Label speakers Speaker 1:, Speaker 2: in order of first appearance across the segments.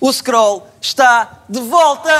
Speaker 1: O Scroll está de volta!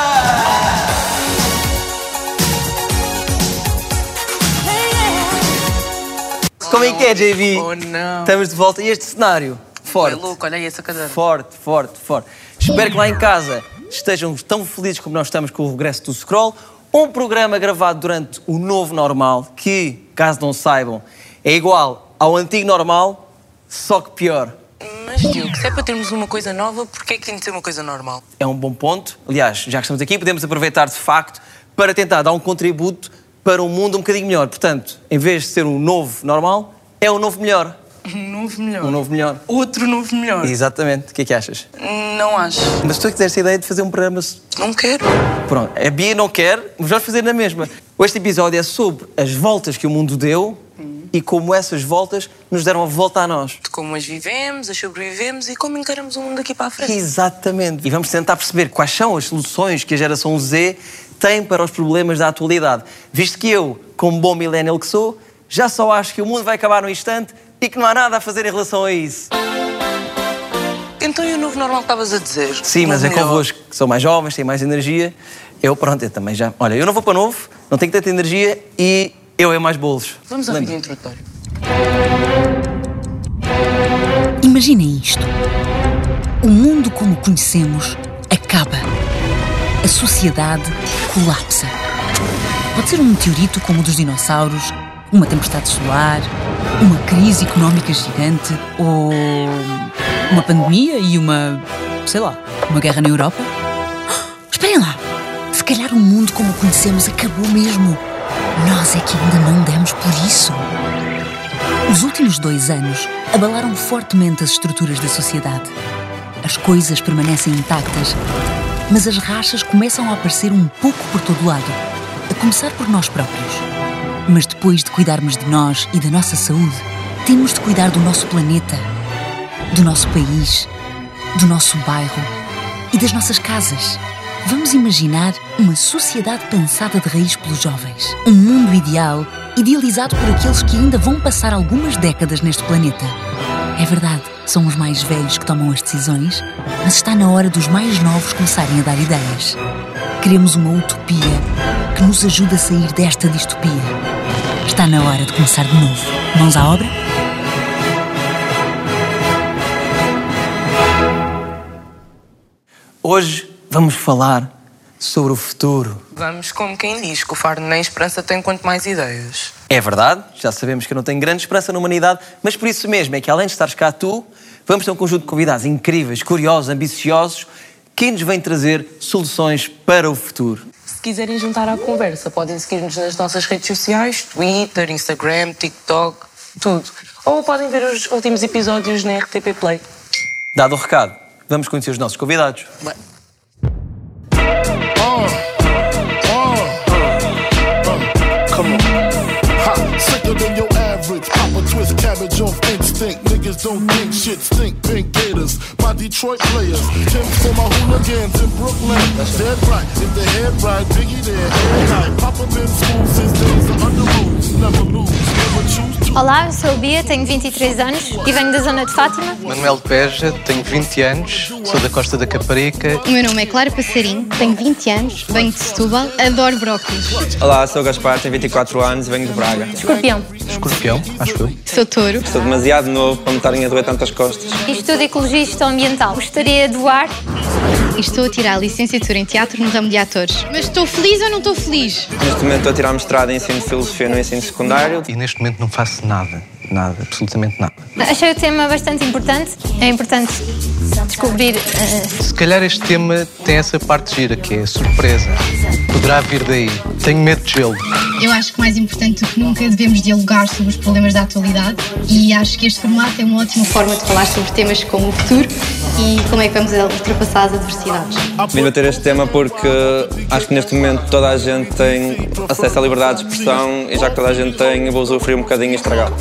Speaker 1: Como é que é, JV?
Speaker 2: Oh, não.
Speaker 1: Estamos de volta. E este cenário? Forte.
Speaker 2: É louco, olha aí essa cadeira.
Speaker 1: Forte, forte, forte. Espero que lá em casa estejam tão felizes como nós estamos com o regresso do Scroll. Um programa gravado durante o novo normal, que, caso não saibam, é igual ao antigo normal, só que pior.
Speaker 2: Mas, Diogo, se é para termos uma coisa nova, porquê é que tem de ser uma coisa normal?
Speaker 1: É um bom ponto. Aliás, já que estamos aqui, podemos aproveitar de facto para tentar dar um contributo para um mundo um bocadinho melhor. Portanto, em vez de ser um novo normal, é um novo melhor.
Speaker 2: Um novo melhor.
Speaker 1: Um novo melhor.
Speaker 2: Outro novo melhor.
Speaker 1: Exatamente. O que é que achas?
Speaker 2: Não acho.
Speaker 1: Mas se tu quiseres a ideia de fazer um programa.
Speaker 2: Não quero.
Speaker 1: Pronto, a Bia não quer, mas vamos fazer na mesma. Este episódio é sobre as voltas que o mundo deu e como essas voltas nos deram a volta a nós.
Speaker 2: De como as vivemos, as sobrevivemos e como encaramos o mundo daqui para a frente.
Speaker 1: Exatamente. E vamos tentar perceber quais são as soluções que a geração Z tem para os problemas da atualidade. Visto que eu, como bom millennial que sou, já só acho que o mundo vai acabar no instante e que não há nada a fazer em relação a isso.
Speaker 2: Então e o novo normal que estavas a dizer?
Speaker 1: Sim, mas é convosco que são mais jovens, têm mais energia. Eu, pronto, eu também já. Olha, eu não vou para novo, não tenho tanta energia e eu é mais bolos.
Speaker 2: Vamos ao vídeo introdutório.
Speaker 3: Imaginem isto. O mundo como o conhecemos acaba. A sociedade colapsa. Pode ser um meteorito como o dos dinossauros, uma tempestade solar, uma crise económica gigante ou uma pandemia e uma, sei lá, uma guerra na Europa. Esperem lá. Se calhar o mundo como o conhecemos acabou mesmo. Nós é que ainda não demos por isso. Os últimos dois anos abalaram fortemente as estruturas da sociedade. As coisas permanecem intactas, mas as rachas começam a aparecer um pouco por todo lado, a começar por nós próprios. Mas depois de cuidarmos de nós e da nossa saúde, temos de cuidar do nosso planeta, do nosso país, do nosso bairro e das nossas casas. Vamos imaginar uma sociedade pensada de raiz pelos jovens. Um mundo ideal, idealizado por aqueles que ainda vão passar algumas décadas neste planeta. É verdade, são os mais velhos que tomam as decisões, mas está na hora dos mais novos começarem a dar ideias. Queremos uma utopia que nos ajude a sair desta distopia. Está na hora de começar de novo. Mãos à obra?
Speaker 1: Hoje vamos falar sobre o futuro.
Speaker 2: Vamos como quem diz que o faro nem esperança tem quanto mais ideias.
Speaker 1: É verdade, já sabemos que eu não tenho grande esperança na humanidade, mas por isso mesmo é que além de estares cá tu, vamos ter um conjunto de convidados incríveis, curiosos, ambiciosos, que nos vêm trazer soluções para o futuro.
Speaker 2: Se quiserem juntar à conversa, podem seguir-nos nas nossas redes sociais, Twitter, Instagram, TikTok, tudo. Ou podem ver os últimos episódios na RTP Play.
Speaker 1: Dado o recado, vamos conhecer os nossos convidados.
Speaker 2: Bem,
Speaker 4: twist cabbage off instinct. Niggas don't think shit stink. Pink gators, my Detroit players. Tim for my hooligans in Brooklyn. Dead right, if the head right, Biggie there, every night. Papa been school since days of under rules. Never lose, never choose to.
Speaker 5: Olá, eu sou a Bia, tenho 23 anos e venho da zona de Fátima.
Speaker 6: Manuel Peja, tenho 20 anos, sou da Costa da Caparica.
Speaker 7: O meu nome é Clara Passarinho, tenho 20 anos, venho de Setúbal, adoro brócolis.
Speaker 8: Olá, sou o Gaspar, tenho 24 anos e venho de Braga.
Speaker 5: Escorpião.
Speaker 6: Escorpião, acho eu.
Speaker 7: Sou touro.
Speaker 8: Estou demasiado novo para me estarem a doer tantas costas.
Speaker 5: Estudo Ecologia e Gestão Ambiental. Gostaria de doar
Speaker 7: e estou a tirar a licenciatura em teatro no ramo de atores. Mas estou feliz ou não estou feliz?
Speaker 8: Neste momento estou a tirar mestrado em ensino de filosofia no ensino secundário.
Speaker 6: E neste momento não faço nada, nada, absolutamente nada.
Speaker 5: Achei o tema bastante importante. É importante descobrir. eh,
Speaker 6: Se calhar este tema tem essa parte gira, que é a surpresa. Poderá vir daí. Tenho medo de gelo.
Speaker 7: Eu acho que mais importante do que nunca devemos dialogar sobre os problemas da atualidade e acho que este formato é uma ótima forma de falar sobre temas como o futuro e como é que vamos ultrapassar as adversidades.
Speaker 8: Vim bater este tema porque acho que neste momento toda a gente tem acesso à liberdade de expressão e já que toda a gente tem, eu vou sofrer um bocadinho e
Speaker 4: dude?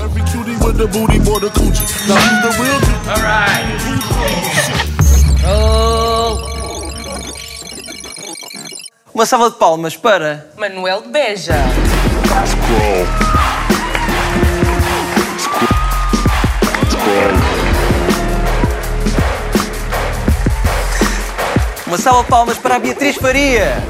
Speaker 1: Uma salva de palmas para.
Speaker 2: Manuel
Speaker 1: Uma salva de palmas para a Beatriz Faria.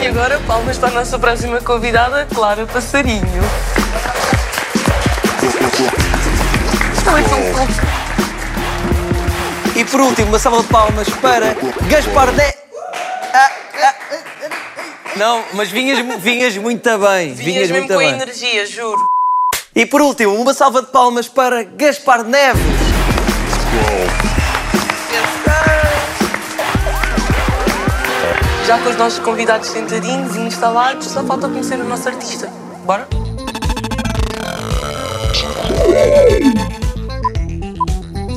Speaker 2: E agora, palmas para a nossa próxima convidada, Clara Passarinho. É.
Speaker 1: E por último, uma salva de palmas para Gaspar de... Não, mas vinhas, vinhas muito bem.
Speaker 2: Vinhas mesmo
Speaker 1: muito
Speaker 2: com
Speaker 1: bem.
Speaker 2: energia, juro.
Speaker 1: E por último, uma salva de palmas para Gaspar Neves.
Speaker 2: Já com os nossos convidados sentadinhos e instalados, só falta conhecer o nosso artista. Bora?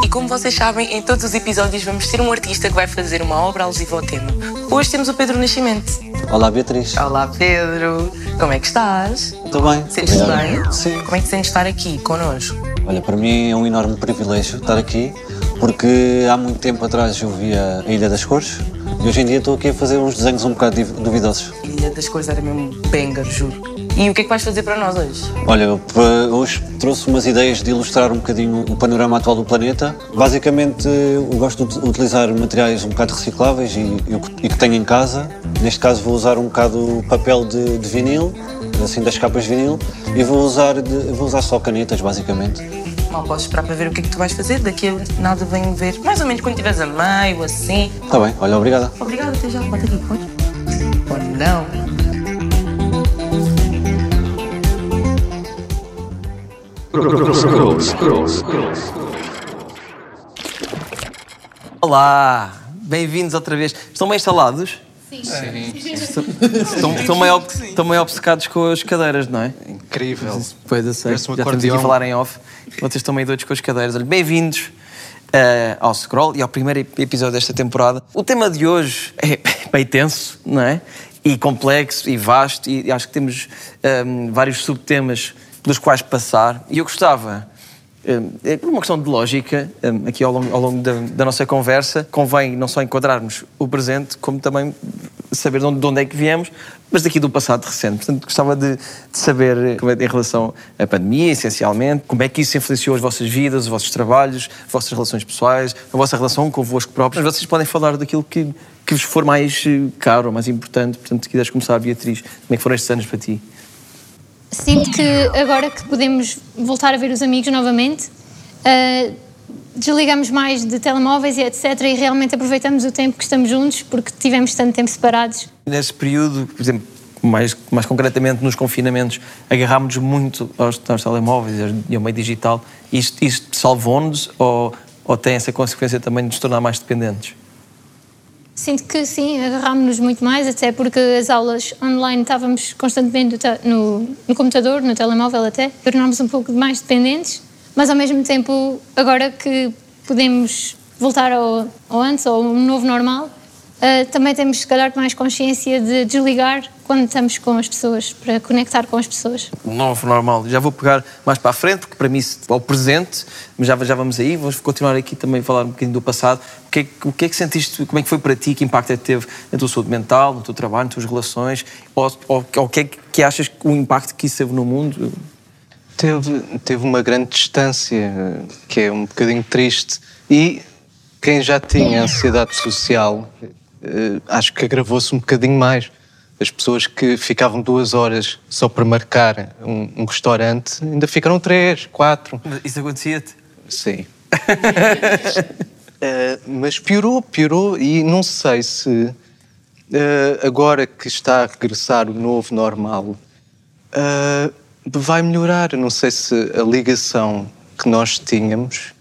Speaker 2: E como vocês sabem, em todos os episódios vamos ter um artista que vai fazer uma obra alusiva ao tema. Hoje temos o Pedro Nascimento.
Speaker 9: Olá Beatriz.
Speaker 2: Olá, Pedro. Como é que estás?
Speaker 9: Estou bem.
Speaker 2: Sentes-te bem?
Speaker 9: Sim.
Speaker 2: Como é que te sentes estar aqui connosco?
Speaker 9: Olha, para mim é um enorme privilégio estar aqui, porque há muito tempo atrás eu via a Ilha das Cores e hoje em dia estou aqui a fazer uns desenhos um bocado duvidosos.
Speaker 2: Ilha das Cores era mesmo banger, juro. E o que é que vais fazer para nós hoje?
Speaker 9: Olha, eu, pa- hoje trouxe umas ideias de ilustrar um bocadinho o panorama atual do planeta. Basicamente, eu gosto de utilizar materiais um bocado recicláveis e, e que- e que tenho em casa. Neste caso, vou usar um bocado papel de, de vinil, assim das capas de vinil, e vou usar, de- vou usar só canetas, basicamente.
Speaker 2: Mal posso esperar para ver o que é que tu vais fazer. Daqui a nada venho ver. Mais ou menos quando estiveres a meio, assim.
Speaker 9: Está bem, olha, obrigada.
Speaker 2: Obrigada, até já. Bota aqui, pode? Ou não.
Speaker 1: Olá, bem-vindos outra vez. Estão bem instalados? Sim. Estão, estão, meio, ob- estão meio obcecados com as cadeiras, não é?
Speaker 6: Incrível.
Speaker 1: Pois eu sei.
Speaker 6: Parece um
Speaker 1: Já estamos aqui a
Speaker 6: acordeão.
Speaker 1: falar em off. Vocês estão meio doidos com as cadeiras. Olha, bem-vindos eh, ao Scroll e ao primeiro ep- episódio desta temporada. O tema de hoje é bem tenso, não é? E complexo e vasto, e acho que temos ehm, vários subtemas pelos quais passar. E eu gostava. Hum, É por uma questão de lógica, hum, aqui ao longo, ao longo da, da nossa conversa, convém não só enquadrarmos o presente, como também saber de onde, de onde é que viemos, mas daqui do passado recente. Portanto, gostava de, de saber, eh, é, em relação à pandemia, essencialmente, como é que isso influenciou as vossas vidas, os vossos trabalhos, as vossas relações pessoais, a vossa relação convosco próprios. Vocês podem falar daquilo que, que vos for mais eh, caro, mais importante. Portanto, se quiseres começar, Beatriz, como é que foram estes anos para ti?
Speaker 5: Sinto que agora que podemos voltar a ver os amigos novamente, ah, desligamos mais de telemóveis e etc. E realmente aproveitamos o tempo que estamos juntos porque tivemos tanto tempo separados.
Speaker 1: Nesse período, por exemplo, mais, mais concretamente nos confinamentos, agarrámos-nos muito aos, aos telemóveis e e ao meio digital. Isto, isto salvou-nos ou, ou tem essa consequência também de nos tornar mais dependentes?
Speaker 5: Sinto que sim, agarrámos-nos muito mais, até porque as aulas online estávamos constantemente no, no computador, no telemóvel até, tornámos um pouco mais dependentes, mas ao mesmo tempo, agora que podemos voltar ao, ao antes, ao novo normal, ah, também temos, se calhar, mais consciência de desligar quando estamos com as pessoas, para conectar com as pessoas.
Speaker 1: Novo normal. Já vou pegar mais para a frente, porque para mim isso é o presente, mas já, já vamos aí. Vamos continuar aqui também a falar um bocadinho do passado. O que, é, que- o que é que sentiste, como é que foi para ti, que impacto é que teve na tua saúde mental, no teu trabalho, nas tuas relações? Ou, ou, ou o que é que achas que o impacto que isso teve no mundo?
Speaker 6: Teve, teve uma grande distância, que é um bocadinho triste. E quem já tinha ansiedade social, acho que agravou-se um bocadinho mais. As pessoas que ficavam duas horas só para marcar um, um restaurante, ainda ficaram três, quatro.
Speaker 1: Isso acontecia-te?
Speaker 6: Sim. Eh, mas piorou, piorou e não sei se eh, agora que está a regressar o novo normal eh, vai melhorar. Não sei se a ligação que nós tínhamos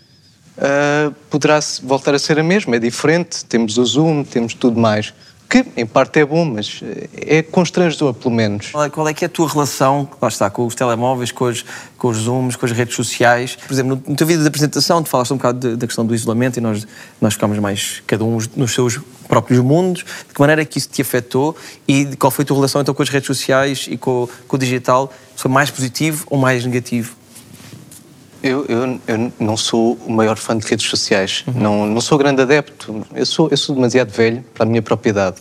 Speaker 6: eh, poderá voltar a ser a mesma. É diferente, temos o Zoom, temos tudo mais. Que em parte é bom, mas eh, é constrangedor, pelo menos.
Speaker 1: Qual é, qual é que é a tua relação, lá está, com os telemóveis, com os, com os Zooms, com as redes sociais? Por exemplo, no, no teu vídeo de apresentação, tu falaste um bocado da questão do isolamento e nós, nós ficámos mais, cada um nos seus próprios mundos. De que maneira é que isso te afetou e qual foi a tua relação então com as redes sociais e com, com o digital? Foi mais positivo ou mais negativo?
Speaker 6: Eu, eu, eu não sou o maior fã de redes sociais. Não, não sou grande adepto. Eu sou, eu sou demasiado velho para a minha propriedade.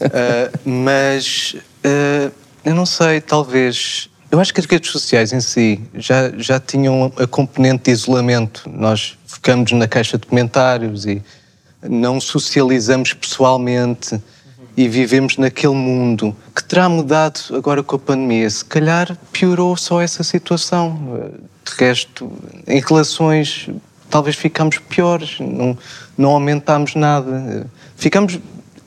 Speaker 6: Ah, mas ah, eu não sei, talvez. Eu acho que as redes sociais em si já, já tinham a componente de isolamento. Nós focamos na caixa de comentários e não socializamos pessoalmente e vivemos naquele mundo que terá mudado agora com a pandemia. Se calhar piorou só essa situação. De resto, em relações, talvez ficamos piores, não, não aumentámos nada. Ficamos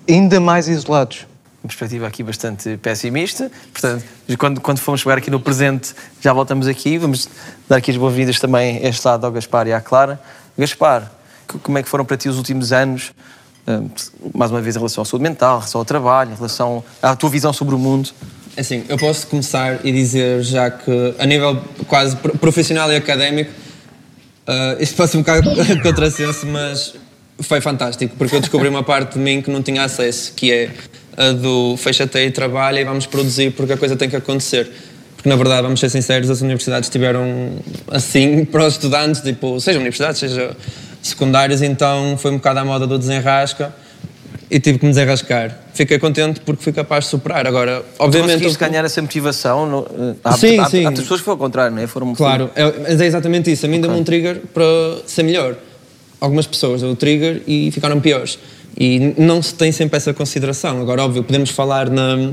Speaker 6: ainda mais isolados.
Speaker 1: Perspectiva aqui bastante pessimista. Portanto, quando, quando formos chegar aqui no presente, já voltamos aqui. Vamos dar aqui as boas-vindas também a este lado ao Gaspar e à Clara. Gaspar, como é que foram para ti os últimos anos? Mais uma vez em relação à saúde mental, em relação ao trabalho, em relação à tua visão sobre o mundo?
Speaker 8: Assim, eu posso começar e dizer já que a nível quase profissional e académico, uh, isto ser um bocado contrassenso, mas foi fantástico, porque eu descobri uma parte de mim que não tinha acesso, que é a do fecha-te e trabalha e vamos produzir porque a coisa tem que acontecer. Porque, na verdade, vamos ser sinceros, as universidades estiveram assim para os estudantes, tipo, seja universidades, seja secundários, então foi um bocado à moda do desenrasca e tive que me desenrascar. Fiquei contente porque fui capaz de superar. Agora, obviamente. Tu
Speaker 1: ganhar essa motivação? No, há,
Speaker 8: sim,
Speaker 1: há,
Speaker 8: sim.
Speaker 1: Há, há pessoas que foram ao contrário, não é? Foram
Speaker 8: claro, é, é exatamente isso. A mim okay. deu-me um trigger para ser melhor. Algumas pessoas deu o trigger e ficaram piores. E não se tem sempre essa consideração. Agora, óbvio, podemos falar na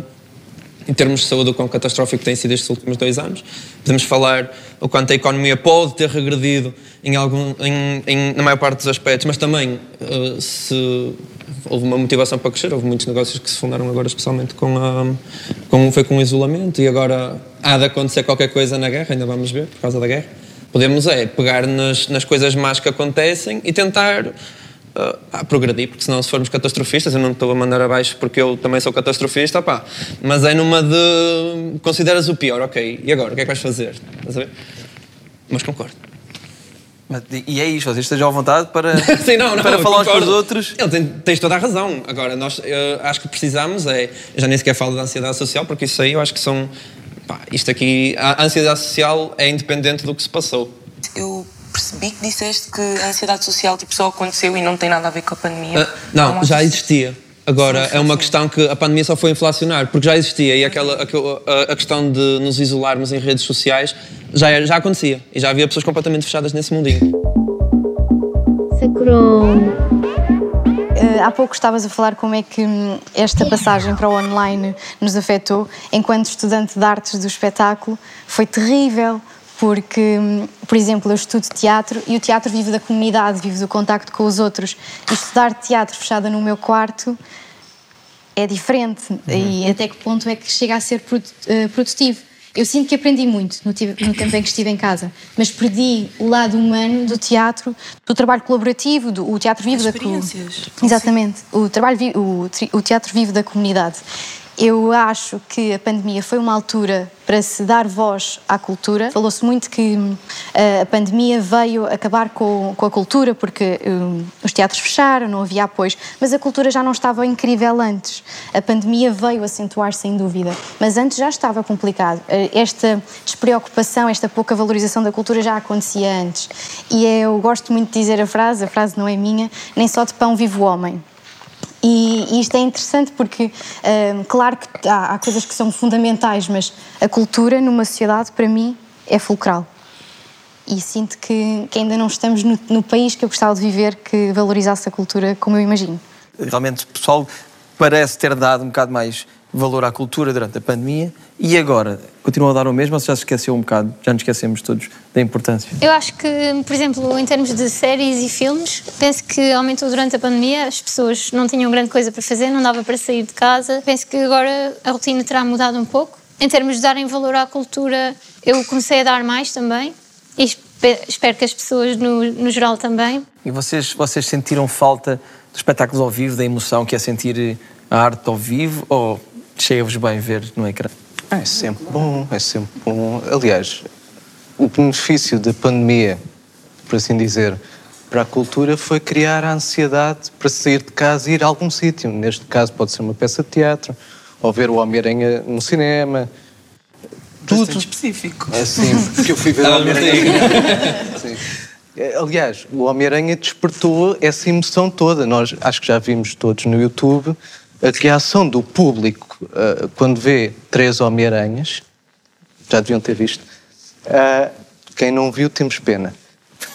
Speaker 8: em termos de saúde, o quão catastrófico tem sido estes últimos dois anos. Podemos falar o quanto a economia pode ter regredido em algum, em, em, na maior parte dos aspectos, mas também uh, se houve uma motivação para crescer, houve muitos negócios que se fundaram agora, especialmente com, a, com, foi com o isolamento, e agora há de acontecer qualquer coisa na guerra, ainda vamos ver, por causa da guerra. Podemos é pegar nas, nas coisas más que acontecem e tentar uh, a progredir, porque senão se formos catastrofistas, eu não estou a mandar abaixo porque eu também sou catastrofista, pá, mas é numa de consideras o pior, ok, e agora, o que é que vais fazer? Mas concordo.
Speaker 1: Mas, e é isto, vocês estejam à vontade para,
Speaker 8: Sim, não, não,
Speaker 1: para falar uns com os outros.
Speaker 8: Ele tem, tens toda a razão. Agora, nós acho que precisamos, é, já nem sequer falo da ansiedade social, porque isso aí eu acho que são. Pá, isto aqui, a ansiedade social é independente do que se passou.
Speaker 2: Eu percebi que disseste que a ansiedade social tipo, só aconteceu e não tem nada a ver com a pandemia. Uh,
Speaker 8: não, não já existia. Agora, sim, é uma questão que a pandemia só foi inflacionar, porque já existia e aquela, a, a questão de nos isolarmos em redes sociais já, já acontecia e já havia pessoas completamente fechadas nesse mundinho.
Speaker 7: Sacrum. Uh, há pouco estavas a falar como é que hum, esta passagem para o online nos afetou. Enquanto estudante de artes do espetáculo, foi terrível porque, por exemplo, eu estudo teatro e o teatro vive da comunidade, vive do contacto com os outros. E estudar teatro fechada no meu quarto é diferente. Uhum. E até que ponto é que chega a ser eh, produtivo? Eu sinto que aprendi muito no, no, tempo em que estive em casa, mas perdi o lado humano do teatro, do trabalho colaborativo, do o teatro vivo da
Speaker 2: comunidade.
Speaker 7: Exatamente, o, trabalho, o, o teatro vivo da comunidade. Eu acho que a pandemia foi uma altura para se dar voz à cultura. Falou-se muito que uh, a pandemia veio acabar com, com a cultura porque uh, os teatros fecharam, não havia apoios, mas a cultura já não estava incrível antes. A pandemia veio acentuar sem dúvida, mas antes já estava complicado. Uh, esta despreocupação, esta pouca valorização da cultura já acontecia antes. E eu gosto muito de dizer a frase, a frase não é minha, nem só de pão vive o homem. E, isto é interessante porque, hum, claro que há, há, coisas que são fundamentais, mas a cultura numa sociedade, para mim, é fulcral. E sinto que, que ainda não estamos no, no, país que eu gostava de viver que valorizasse a cultura como eu imagino.
Speaker 1: Realmente, o pessoal parece ter dado um bocado mais valor à cultura durante a pandemia e agora continua a dar o mesmo ou já se esqueceu um bocado? Já nos esquecemos todos da importância?
Speaker 5: Eu acho que, por exemplo, em termos de séries e filmes, penso que aumentou durante a pandemia, as pessoas não tinham grande coisa para fazer, não dava para sair de casa. Penso que agora a rotina terá mudado um pouco. Em termos de darem valor à cultura, eu comecei a dar mais também e espero que as pessoas, no, no geral, também.
Speaker 1: E vocês, vocês sentiram falta dos espetáculos ao vivo, da emoção que é sentir a arte ao vivo ou chega-vos bem ver no ecrã?
Speaker 6: É sempre bom, é sempre bom. Aliás, o benefício da pandemia, por assim dizer, para a cultura foi criar a ansiedade para sair de casa e ir a algum sítio. Neste caso pode ser uma peça de teatro, ou ver o Homem-Aranha no cinema.
Speaker 2: Tudo Bastante específico.
Speaker 6: É sim, porque eu fui ver o Homem-Aranha. É, aliás, o Homem-Aranha despertou essa emoção toda. Nós acho que já vimos todos no YouTube a reação do público uh, quando vê três Homem-Aranhas, já deviam ter visto, uh, quem não viu temos pena.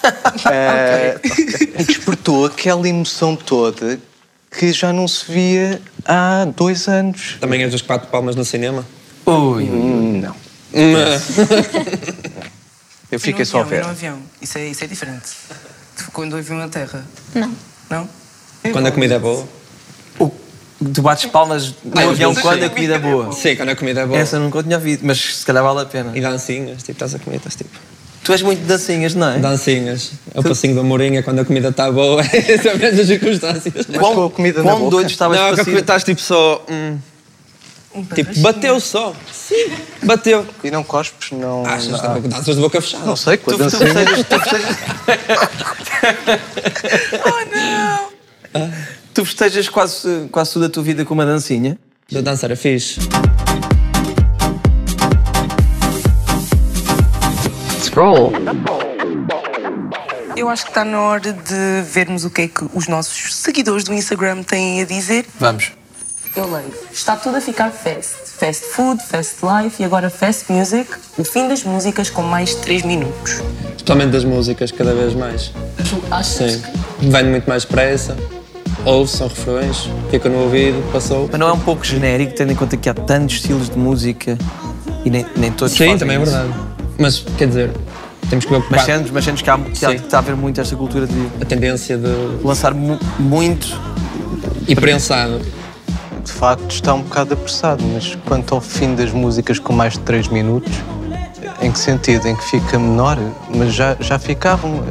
Speaker 6: E despertou aquela emoção toda que já não se via há dois anos.
Speaker 8: Também és dos quatro palmas no cinema?
Speaker 1: Ui.
Speaker 6: Hum, Não. Eu fiquei só a ver.
Speaker 2: no avião. Isso é, isso é diferente. Quando eu vi na terra.
Speaker 5: Não.
Speaker 2: Não?
Speaker 8: Quando a comida é boa?
Speaker 1: Tu bates palmas no
Speaker 8: eu
Speaker 1: avião quando a comida é boa.
Speaker 8: Sim, quando a comida é boa.
Speaker 1: Essa eu nunca tinha ouvido, mas se calhar vale a pena.
Speaker 8: E dancinhas, tipo, estás a comer, estás tipo.
Speaker 1: Tu és muito de dancinhas, não é?
Speaker 8: Dancinhas. É o passinho da Mourinha quando a comida está boa. São as mesmas circunstâncias.
Speaker 1: Quão- com a comida na quão boca? doido estavas
Speaker 8: Não, com a comida estás tipo só. hum. Tipo, bateu só. Sim, bateu.
Speaker 6: E não cospes, não.
Speaker 8: Achas
Speaker 6: não,
Speaker 8: que danças de boca fechada?
Speaker 6: Não sei, com a
Speaker 1: Tu- tu
Speaker 6: dancinha.
Speaker 1: festejas- tu festejas- Tu festejas quase, quase toda a tua vida com uma dancinha?
Speaker 8: Da dança era fixe.
Speaker 2: Scroll. Eu acho que está na hora de vermos o que é que os nossos seguidores do Instagram têm a dizer.
Speaker 1: Vamos.
Speaker 2: Eu leio. Está tudo a ficar fast. Fast food, fast life e agora fast music. O fim das músicas com mais de 3 minutos.
Speaker 8: Especialmente das músicas, cada vez mais.
Speaker 2: Tu achas
Speaker 8: Sim. Vem muito mais pressa. Ouve, são refrões. Fica no ouvido, passou.
Speaker 1: Mas não é um pouco genérico, tendo em conta que há tantos estilos de música e nem, nem todos
Speaker 8: Sim,
Speaker 1: fazem
Speaker 8: também é
Speaker 1: isso.
Speaker 8: verdade. Mas, quer dizer, temos que ver
Speaker 1: Mas sentes, mas sentes que, há, que, há- que está a haver muito esta cultura de
Speaker 8: a tendência de
Speaker 1: lançar mu- muito
Speaker 8: e prensado.
Speaker 6: De facto, está um bocado apressado, mas quanto ao fim das músicas com mais de 3 minutos, em que sentido? Em que fica menor? Mas já, já ficavam.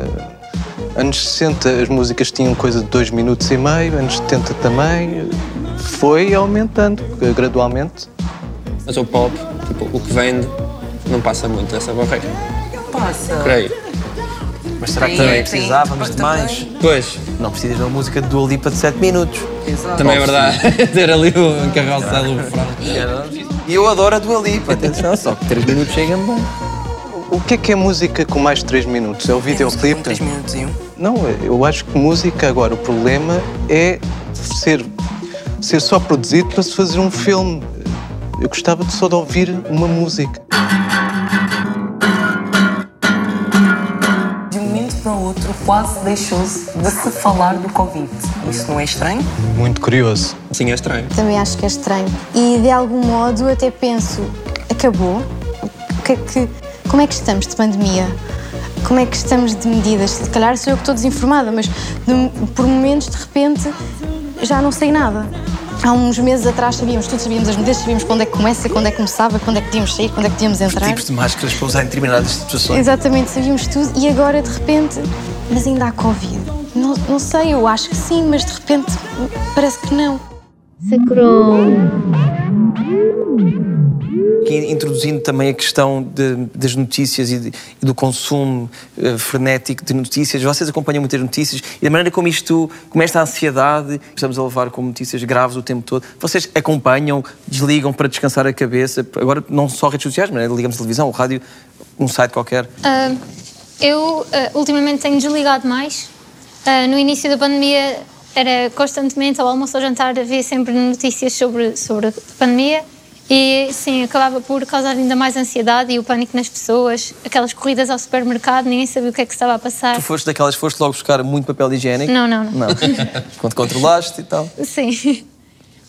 Speaker 6: Anos 60 as músicas tinham coisa de 2 minutos e meio, anos 70 também. Foi aumentando gradualmente.
Speaker 8: Mas o pop, tipo, o que vende, não passa muito dessa barreira.
Speaker 2: Passa.
Speaker 8: Creio.
Speaker 1: Mas será que
Speaker 2: Sim,
Speaker 1: também precisávamos de mais?
Speaker 8: Pois,
Speaker 1: Não precisas de uma música de Dua Lipa de 7 minutos.
Speaker 2: Exato.
Speaker 8: também é verdade. Ter ali o carrossel do refrão.
Speaker 1: E eu adoro a Dua Lipa, atenção, só que 3 minutos chegam bem.
Speaker 6: O que é que é música com mais de 3 minutos? É o videoclipe?
Speaker 2: 3 minutos e um.
Speaker 6: Não, eu acho que música agora, o problema é ser, ser só produzido para se fazer um filme. Eu gostava de só de ouvir uma música.
Speaker 2: De um momento para o outro, quase deixou-se de se falar do Covid. Isso não é estranho?
Speaker 6: Muito curioso.
Speaker 8: Sim, é estranho.
Speaker 7: Também acho que é estranho. E de algum modo até penso, acabou? O que é que, como é que estamos de pandemia? Como é que estamos de medidas? Se calhar sou eu que estou desinformada, mas de- por momentos, de repente, já não sei nada. Há uns meses atrás sabíamos tudo, sabíamos as medidas, sabíamos quando é que começa, quando é que começava, quando é que podíamos sair, quando é que podíamos entrar.
Speaker 1: Tipos de máscaras para usar em determinadas situações.
Speaker 7: Exatamente, sabíamos tudo e agora de repente, mas ainda há Covid. Não, não sei, eu acho que sim, mas de repente parece que não.
Speaker 1: Aqui introduzindo também a questão de- das notícias e, de- e do consumo eh, frenético de notícias. Vocês acompanham muitas notícias e da maneira como isto, como esta ansiedade, estamos a levar com notícias graves o tempo todo. Vocês acompanham, desligam para descansar a cabeça? Agora, não só redes sociais, mas ligamos televisão, o rádio, um site qualquer.
Speaker 5: Ah, eu ah, ultimamente tenho desligado mais. Ah, no início da pandemia era constantemente ao almoço ou jantar havia sempre notícias sobre, sobre a pandemia e sim, acabava por causar ainda mais ansiedade e o pânico nas pessoas, aquelas corridas ao supermercado, ninguém sabia o que é que estava a passar.
Speaker 1: Tu foste daquelas, foste logo buscar muito papel higiênico?
Speaker 5: Não, não, não.
Speaker 1: Não. Quando controlaste e tal.
Speaker 5: Sim.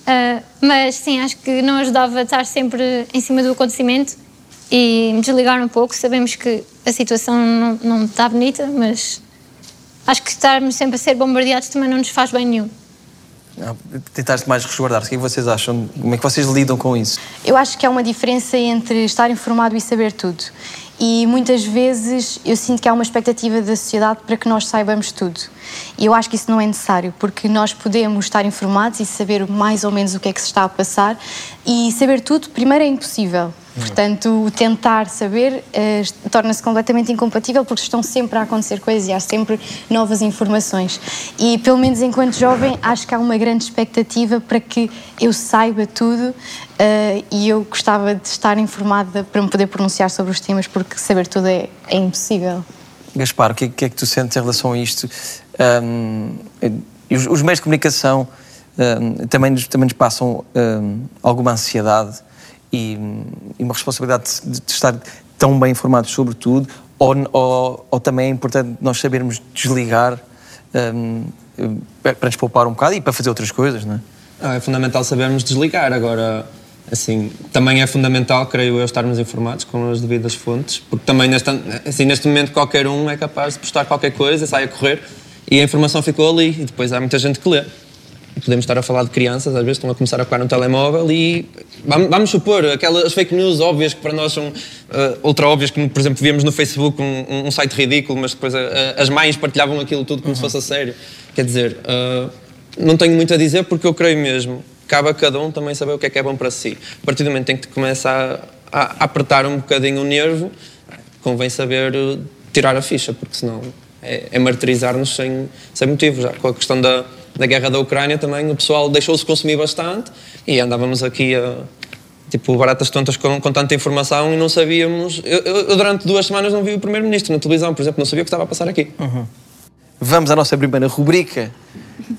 Speaker 5: Ah, mas sim, acho que não ajudava a estar sempre em cima do acontecimento e desligar um pouco. Sabemos que a situação não, não está bonita, mas acho que estarmos sempre a ser bombardeados também não nos faz bem nenhum.
Speaker 1: Tentaste mais resguardar-se. O que é que vocês acham? Como é que vocês lidam com isso?
Speaker 7: Eu acho que há uma diferença entre estar informado e saber tudo. E muitas vezes eu sinto que há uma expectativa da sociedade para que nós saibamos tudo. E eu acho que isso não é necessário, porque nós podemos estar informados e saber mais ou menos o que é que se está a passar. E saber tudo, primeiro, é impossível. Portanto, tentar saber eh, torna-se completamente incompatível porque estão sempre a acontecer coisas e há sempre novas informações. E, pelo menos enquanto jovem, acho que há uma grande expectativa para que eu saiba tudo eh, e eu gostava de estar informada para me poder pronunciar sobre os temas porque saber tudo é, é impossível.
Speaker 1: Gaspar, o que é, que é que tu sentes em relação a isto? E os, os meios de comunicação ahm, também, nos, também nos passam ahm, alguma ansiedade e, e uma responsabilidade de, de estar tão bem informados sobre tudo? Ou, ou, ou também é importante nós sabermos desligar hum, para nos poupar um bocado e para fazer outras coisas, não é?
Speaker 8: Ah, é fundamental sabermos desligar. Agora, assim, também é fundamental, creio eu, estarmos informados com as devidas fontes, porque também neste, assim, neste momento qualquer um é capaz de postar qualquer coisa, sai a correr e a informação ficou ali e depois há muita gente que lê. Podemos estar a falar de crianças, às vezes estão a começar a pegar no telemóvel e vamos, vamos supor, aquelas fake news óbvias que para nós são uh, ultra óbvias, como por exemplo víamos no Facebook um, um site ridículo, mas depois uh, as mães partilhavam aquilo tudo como uhum. se fosse a sério. Quer dizer, uh, não tenho muito a dizer porque eu creio mesmo. Cabe a cada um também saber o que é que é bom para si. A partir do momento em que começa a, a apertar um bocadinho o nervo, convém saber tirar a ficha, porque senão é, é martirizar-nos sem, sem motivo. Já com a questão da, da guerra da Ucrânia também, o pessoal deixou-se consumir bastante e andávamos aqui a. Tipo, baratas tontas com, com tanta informação e não sabíamos. Eu, eu, durante duas semanas não vi o Primeiro-Ministro na televisão, por exemplo, não sabia o que estava a passar aqui.
Speaker 1: Uhum. Vamos à nossa primeira rubrica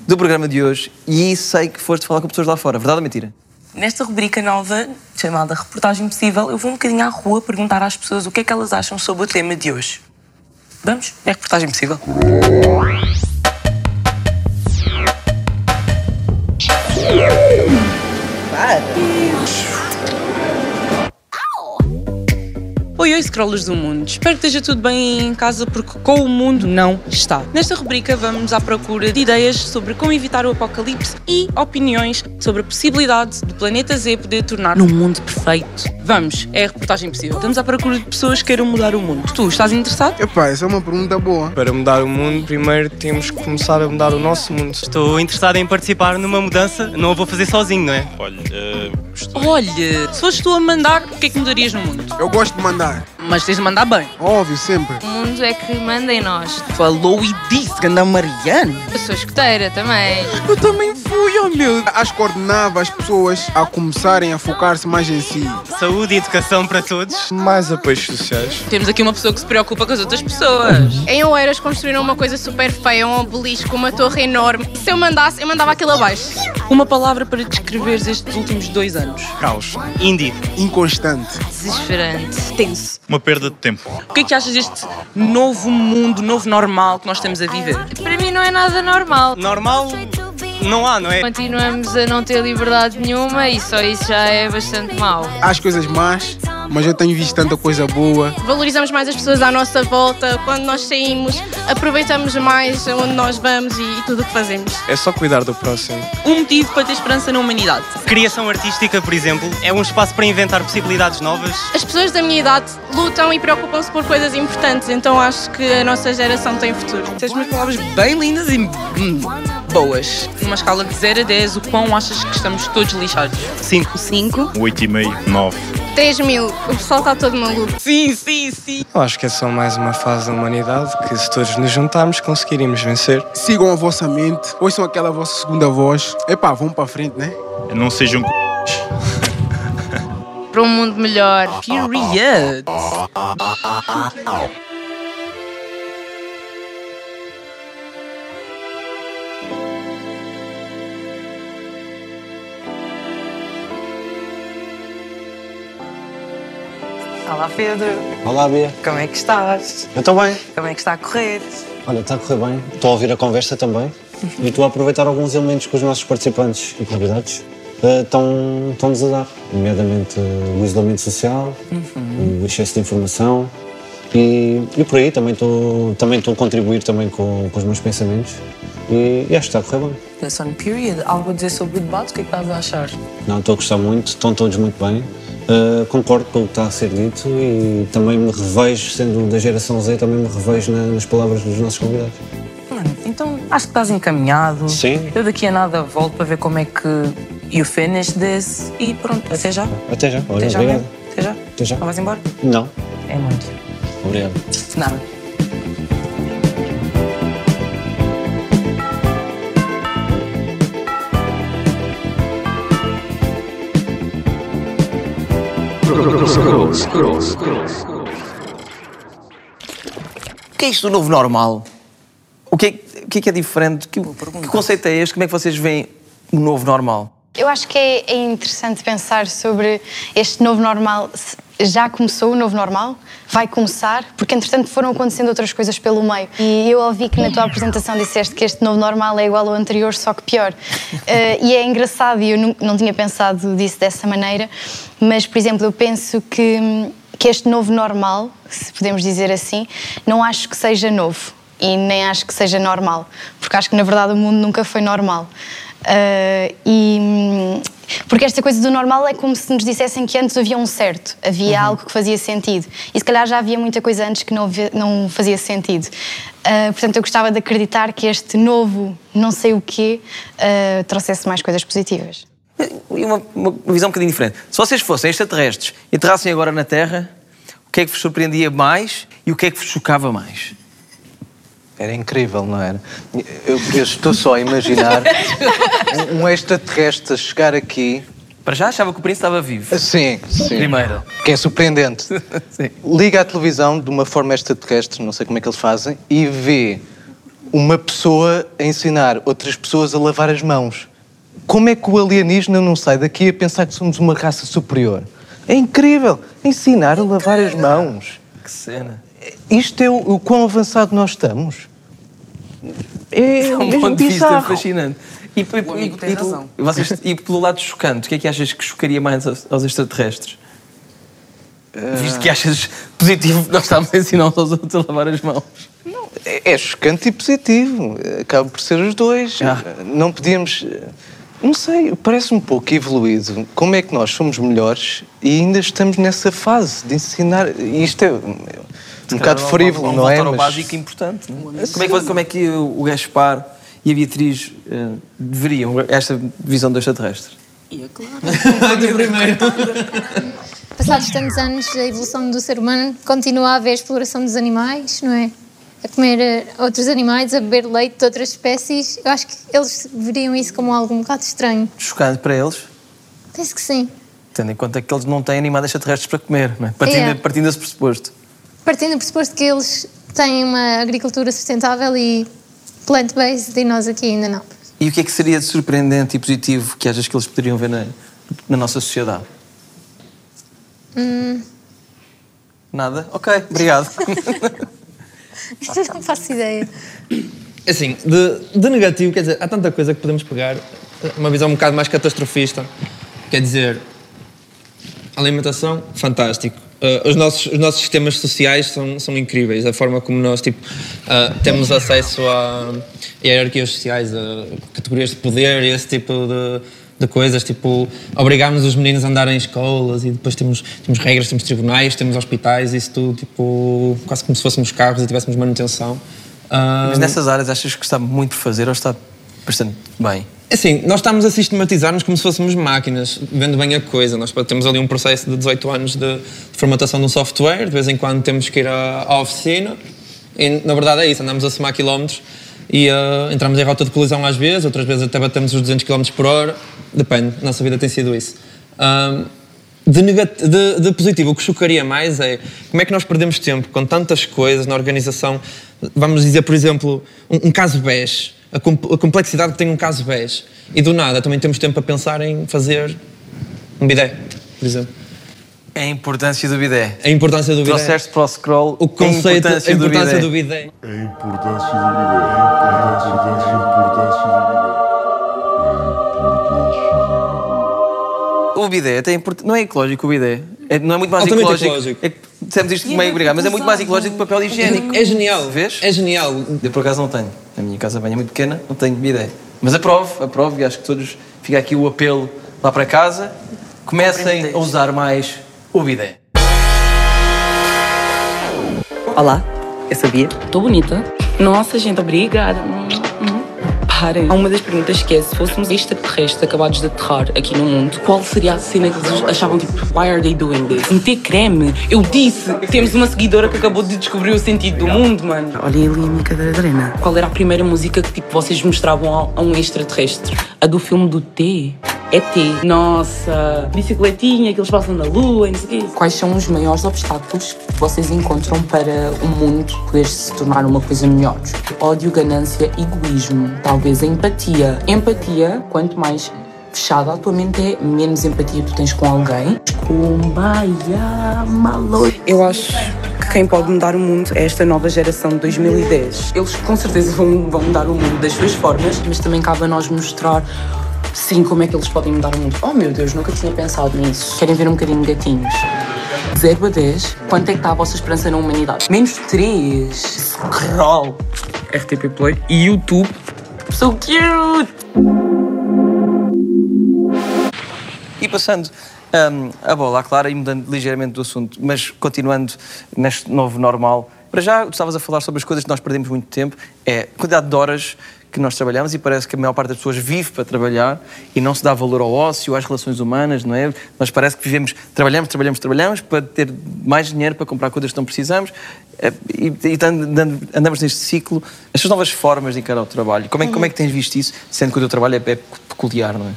Speaker 1: do programa de hoje e sei que foste falar com pessoas lá fora. Verdade ou mentira?
Speaker 2: Nesta rubrica nova, chamada Reportagem Possível, eu vou um bocadinho à rua perguntar às pessoas o que é que elas acham sobre o tema de hoje. Vamos? É reportagem possível. Para! Oi, oi, scrollers do mundo. Espero que esteja tudo bem em casa, porque com o mundo não está. Nesta rubrica vamos à procura de ideias sobre como evitar o apocalipse e opiniões sobre a possibilidade do planeta Z poder tornar num mundo perfeito. Vamos, é a reportagem possível. Estamos à procura de pessoas que queiram mudar o mundo. Tu, estás interessado?
Speaker 10: Epá, essa é uma pergunta boa.
Speaker 11: Para mudar o mundo, primeiro temos que começar a mudar o nosso mundo.
Speaker 12: Estou interessado em participar numa mudança, não a vou fazer sozinho, não é?
Speaker 13: Olha, uh, estou...
Speaker 2: Olha, se fosses tu a mandar, o que é que mudarias no mundo?
Speaker 10: Eu gosto de mandar.
Speaker 2: Mas tens de mandar bem.
Speaker 10: Óbvio, sempre.
Speaker 14: O mundo é que manda em nós.
Speaker 2: Falou e disse, ganda Mariana.
Speaker 14: Eu sou escoteira também.
Speaker 10: Eu também fui, oh meu. Acho que coordenava as pessoas a começarem a focar-se mais em si.
Speaker 12: Saúde e educação para todos.
Speaker 11: Mais apoios sociais.
Speaker 2: Temos aqui uma pessoa que se preocupa com as outras pessoas.
Speaker 15: Em Oeiras construíram uma coisa super feia, um obelisco, uma torre enorme. Se eu mandasse, eu mandava aquilo abaixo.
Speaker 2: Uma palavra para descreveres estes últimos dois anos.
Speaker 12: Caos. Indie.
Speaker 10: Inconstante.
Speaker 14: Desesperante.
Speaker 2: Tenso.
Speaker 13: Uma perda de tempo.
Speaker 2: O que é que achas deste novo mundo, novo normal que nós estamos a viver?
Speaker 14: Para mim não é nada normal.
Speaker 12: Normal não há, não é?
Speaker 14: Continuamos a não ter liberdade nenhuma e só isso já é bastante mau.
Speaker 10: Há as coisas más, mas eu tenho visto tanta coisa boa.
Speaker 15: Valorizamos mais as pessoas à nossa volta. Quando nós saímos, aproveitamos mais onde nós vamos e, e tudo o que fazemos.
Speaker 11: É só cuidar do próximo.
Speaker 2: Um motivo para ter esperança na humanidade.
Speaker 12: Criação artística, por exemplo, é um espaço para inventar possibilidades novas.
Speaker 15: As pessoas da minha idade lutam e preocupam-se por coisas importantes, então acho que a nossa geração tem futuro.
Speaker 2: Tens umas palavras bem lindas e hum, boas. Numa escala de 0 a 10, o quão achas que estamos todos lixados?
Speaker 12: 5.
Speaker 15: 5.
Speaker 13: 8,5, 9.
Speaker 15: 3 mil. O pessoal está todo maluco.
Speaker 2: Sim, sim, sim.
Speaker 11: Eu acho que é só mais uma fase da humanidade que, se todos nos juntarmos, conseguiríamos vencer.
Speaker 10: Sigam a vossa mente, ouçam aquela vossa segunda voz. Epá, vão para a frente, né?
Speaker 13: Não sejam
Speaker 14: Para um mundo melhor.
Speaker 2: Period. Olá Pedro,
Speaker 9: Olá, Bia.
Speaker 2: como é que estás?
Speaker 9: Eu também.
Speaker 2: Como é que está a correr?
Speaker 9: Olha, está a correr bem. Estou a ouvir a conversa também. E estou a aproveitar alguns elementos que os nossos participantes e convidados eh, estão, estão-nos a dar. Nomeadamente eh, o isolamento social, o excesso de informação. E, e por aí também estou, também estou a contribuir também com, com os meus pensamentos. E, e acho que está a correr bem.
Speaker 2: That's on period. Algo a dizer sobre o debate? O que é que estás a achar?
Speaker 9: Não, estou a gostar muito, estão todos muito bem. Uh, concordo com o que está a ser dito e também me revejo, sendo da geração Z, também me revejo na- nas palavras dos nossos convidados.
Speaker 2: Mano, então acho que estás encaminhado.
Speaker 9: Sim.
Speaker 2: Eu daqui a nada volto para ver como é que you finish this e pronto, até já.
Speaker 9: Até já, olha,
Speaker 2: Até já,
Speaker 9: obrigado.
Speaker 2: mesmo. Até já.
Speaker 9: Até já.
Speaker 2: Não vais embora?
Speaker 9: Não,
Speaker 2: É muito.
Speaker 9: obrigado.
Speaker 1: O que é isto do novo normal? O que é, o que, é que é diferente? Que, que conceito é este? Como é que vocês veem o novo normal?
Speaker 7: Eu acho que é, é interessante pensar sobre este novo normal. Já começou o novo normal? Vai começar? Porque entretanto foram acontecendo outras coisas pelo meio. E eu ouvi que na tua apresentação disseste que este novo normal é igual ao anterior, só que pior. Eh, e é engraçado, e eu não, não tinha pensado disso dessa maneira, mas, por exemplo, eu penso que, que este novo normal, se podemos dizer assim, não acho que seja novo e nem acho que seja normal, porque acho que na verdade o mundo nunca foi normal. Uh, e, porque esta coisa do normal é como se nos dissessem que antes havia um certo, havia
Speaker 1: Uhum.
Speaker 7: algo que fazia sentido. E se calhar já havia muita coisa antes que não, havia- não fazia sentido. Uh, portanto, eu gostava de acreditar que este novo não sei o quê uh, trouxesse mais coisas positivas.
Speaker 1: E uma, uma visão um bocadinho diferente. Se vocês fossem extraterrestres e entrassem agora na Terra, o que é que vos surpreendia mais e o que é que vos chocava mais?
Speaker 6: Era incrível, não era? Eu, eu estou só a imaginar um, um extraterrestre chegar aqui.
Speaker 1: Para já achava que o príncipe estava vivo.
Speaker 6: Sim, sim.
Speaker 1: Primeiro.
Speaker 6: Que é surpreendente. Liga a televisão de uma forma extraterrestre, não sei como é que eles fazem, e vê uma pessoa a ensinar outras pessoas a lavar as mãos. Como é que o alienígena não sai daqui a pensar que somos uma raça superior? É incrível! Ensinar a lavar as mãos.
Speaker 1: Que cena.
Speaker 6: Isto é o, o quão avançado nós estamos. É,
Speaker 1: É um
Speaker 6: mesmo
Speaker 1: ponto de vista fascinante. E, e,
Speaker 16: amigo
Speaker 1: e-
Speaker 16: tem
Speaker 1: e
Speaker 16: razão.
Speaker 1: e vocês- e pelo lado chocante, o que é que achas que chocaria mais aos, aos extraterrestres? Visto que achas positivo que nós estamos a ensinar uns aos outros a lavar as mãos.
Speaker 6: É, é chocante e positivo. Acaba por ser os dois. Não podíamos. Não sei, parece um pouco evoluído. Como é que nós somos melhores e ainda estamos nessa fase de ensinar. Isto é um, bocado frívolo, não é? Mas-
Speaker 1: básico importante. não é? Como é, que, como é que o Gaspar e a Beatriz eh, deveriam esta visão do extraterrestre?
Speaker 16: E é claro.
Speaker 8: De primeiro.
Speaker 5: Passados tantos anos, a evolução do ser humano continua a haver exploração dos animais, não é? A comer eh, outros animais, a beber leite de outras espécies. Eu acho que eles veriam isso como algo um bocado estranho.
Speaker 1: Chocante para eles,
Speaker 5: Penso que sim.
Speaker 1: tendo em conta que eles não têm animais extraterrestres para comer, não é? partindo,
Speaker 5: É.
Speaker 1: partindo desse pressuposto.
Speaker 5: Partindo do pressuposto que eles têm uma agricultura sustentável e plant-based e nós aqui ainda não.
Speaker 1: E o que é que seria de surpreendente e positivo que achas que eles poderiam ver na, na nossa sociedade?
Speaker 5: Hum,
Speaker 1: Nada? Ok, obrigado.
Speaker 5: não faço ideia.
Speaker 8: Assim, de, de negativo, quer dizer, há tanta coisa que podemos pegar. Uma visão um bocado mais catastrofista. Quer dizer, alimentação, fantástico. Uh, os, nossos, os nossos sistemas sociais são, são incríveis. A forma como nós tipo, uh, temos acesso a hierarquias sociais, a categorias de poder e esse tipo de, de coisas. Tipo, obrigarmos os meninos a andarem em escolas e depois temos, temos regras, temos tribunais, temos hospitais, isso tudo, tipo, quase como se fôssemos carros e tivéssemos manutenção. Uh,
Speaker 1: Mas nessas áreas achas que está muito por fazer ou está bastante bem?
Speaker 8: Assim, nós estamos a sistematizar-nos como se fôssemos máquinas, vendo bem a coisa. Nós temos ali um processo de 18 anos de, de formatação de um software, de vez em quando temos que ir à, à oficina, e na verdade é isso, andamos a somar quilómetros e uh, entramos em rota de colisão às vezes, outras vezes até batemos os 200 km por hora, depende, a nossa vida tem sido isso. Um, de, negat- de- de positivo, o que chocaria mais é como é que nós perdemos tempo com tantas coisas na organização. Vamos dizer, por exemplo, um, um caso BES, a, com- a complexidade que tem um caso BES, e do nada também temos tempo a pensar em fazer um bidé, por exemplo.
Speaker 1: A importância do bidé.
Speaker 8: A importância do bidé.
Speaker 1: Trouxeste para o scroll
Speaker 8: O conceito,
Speaker 1: a
Speaker 8: a
Speaker 1: importância,
Speaker 8: importância
Speaker 1: do
Speaker 8: do
Speaker 1: bidé.
Speaker 8: bidé.
Speaker 4: A importância do bidé. A importância, importância
Speaker 1: O bidé até é import- não é ecológico o bidé. É- não é muito mais
Speaker 8: Altamente
Speaker 1: ecológico.
Speaker 8: ecológico.
Speaker 1: É que dissemos isto
Speaker 8: é
Speaker 1: meio obrigado, mas é muito mais ecológico que papel higiênico.
Speaker 8: É genial.
Speaker 1: Vês?
Speaker 8: É genial.
Speaker 1: Eu por acaso não tenho. A minha casa bem é muito pequena, não tenho bidé. Mas aprovo, aprovo e acho que todos fica aqui o apelo lá para casa. Comecem a usar mais o bidé.
Speaker 16: Olá, eu sabia.
Speaker 2: Estou bonita. Nossa, gente, obrigada. Parem. Há uma das perguntas que é: se fôssemos extraterrestres acabados de aterrar aqui no mundo, qual seria a cena que eles achavam tipo, why are they doing this? Meter creme? Eu disse, temos uma seguidora que acabou de descobrir o sentido do mundo, mano.
Speaker 16: Olha ali a minha cadeira de arena.
Speaker 2: Qual era a primeira música que tipo, vocês mostravam a, um extraterrestre? A do filme do T. É T. Nossa, bicicletinha que eles passam na lua e não sei o quê. Quais são os maiores obstáculos que vocês encontram para o mundo poder se tornar uma coisa melhor? Ódio, ganância, egoísmo, talvez a empatia. Empatia, quanto mais
Speaker 16: fechada, a tua mente é menos empatia tu tens com alguém. Kumbaya, malo.
Speaker 17: Eu acho que quem pode mudar o mundo é esta nova geração de 2010.
Speaker 16: Eles com certeza vão, vão mudar o mundo das suas formas, mas também cabe a nós mostrar, sim, como é que eles podem mudar o mundo. Oh meu Deus, nunca tinha pensado nisso. Querem ver um bocadinho de gatinhos? 0 a 10, quanto é que está a vossa esperança na humanidade? Menos 3. Scroll.
Speaker 17: RTP Play e YouTube.
Speaker 16: So cute!
Speaker 1: E passando hum, a bola à Clara e mudando ligeiramente do assunto, mas continuando neste novo normal, para já, tu estavas a falar sobre as coisas que nós perdemos muito tempo, é a quantidade de horas que nós trabalhamos e parece que a maior parte das pessoas vive para trabalhar e não se dá valor ao ócio, às relações humanas, não é? Mas parece que vivemos, trabalhamos, trabalhamos, trabalhamos para ter mais dinheiro para comprar coisas que não precisamos eh, e, e andamos, neste ciclo. Estas novas formas de encarar o trabalho, como é, como é que tens visto isso, sendo que o teu trabalho é, é peculiar, não é?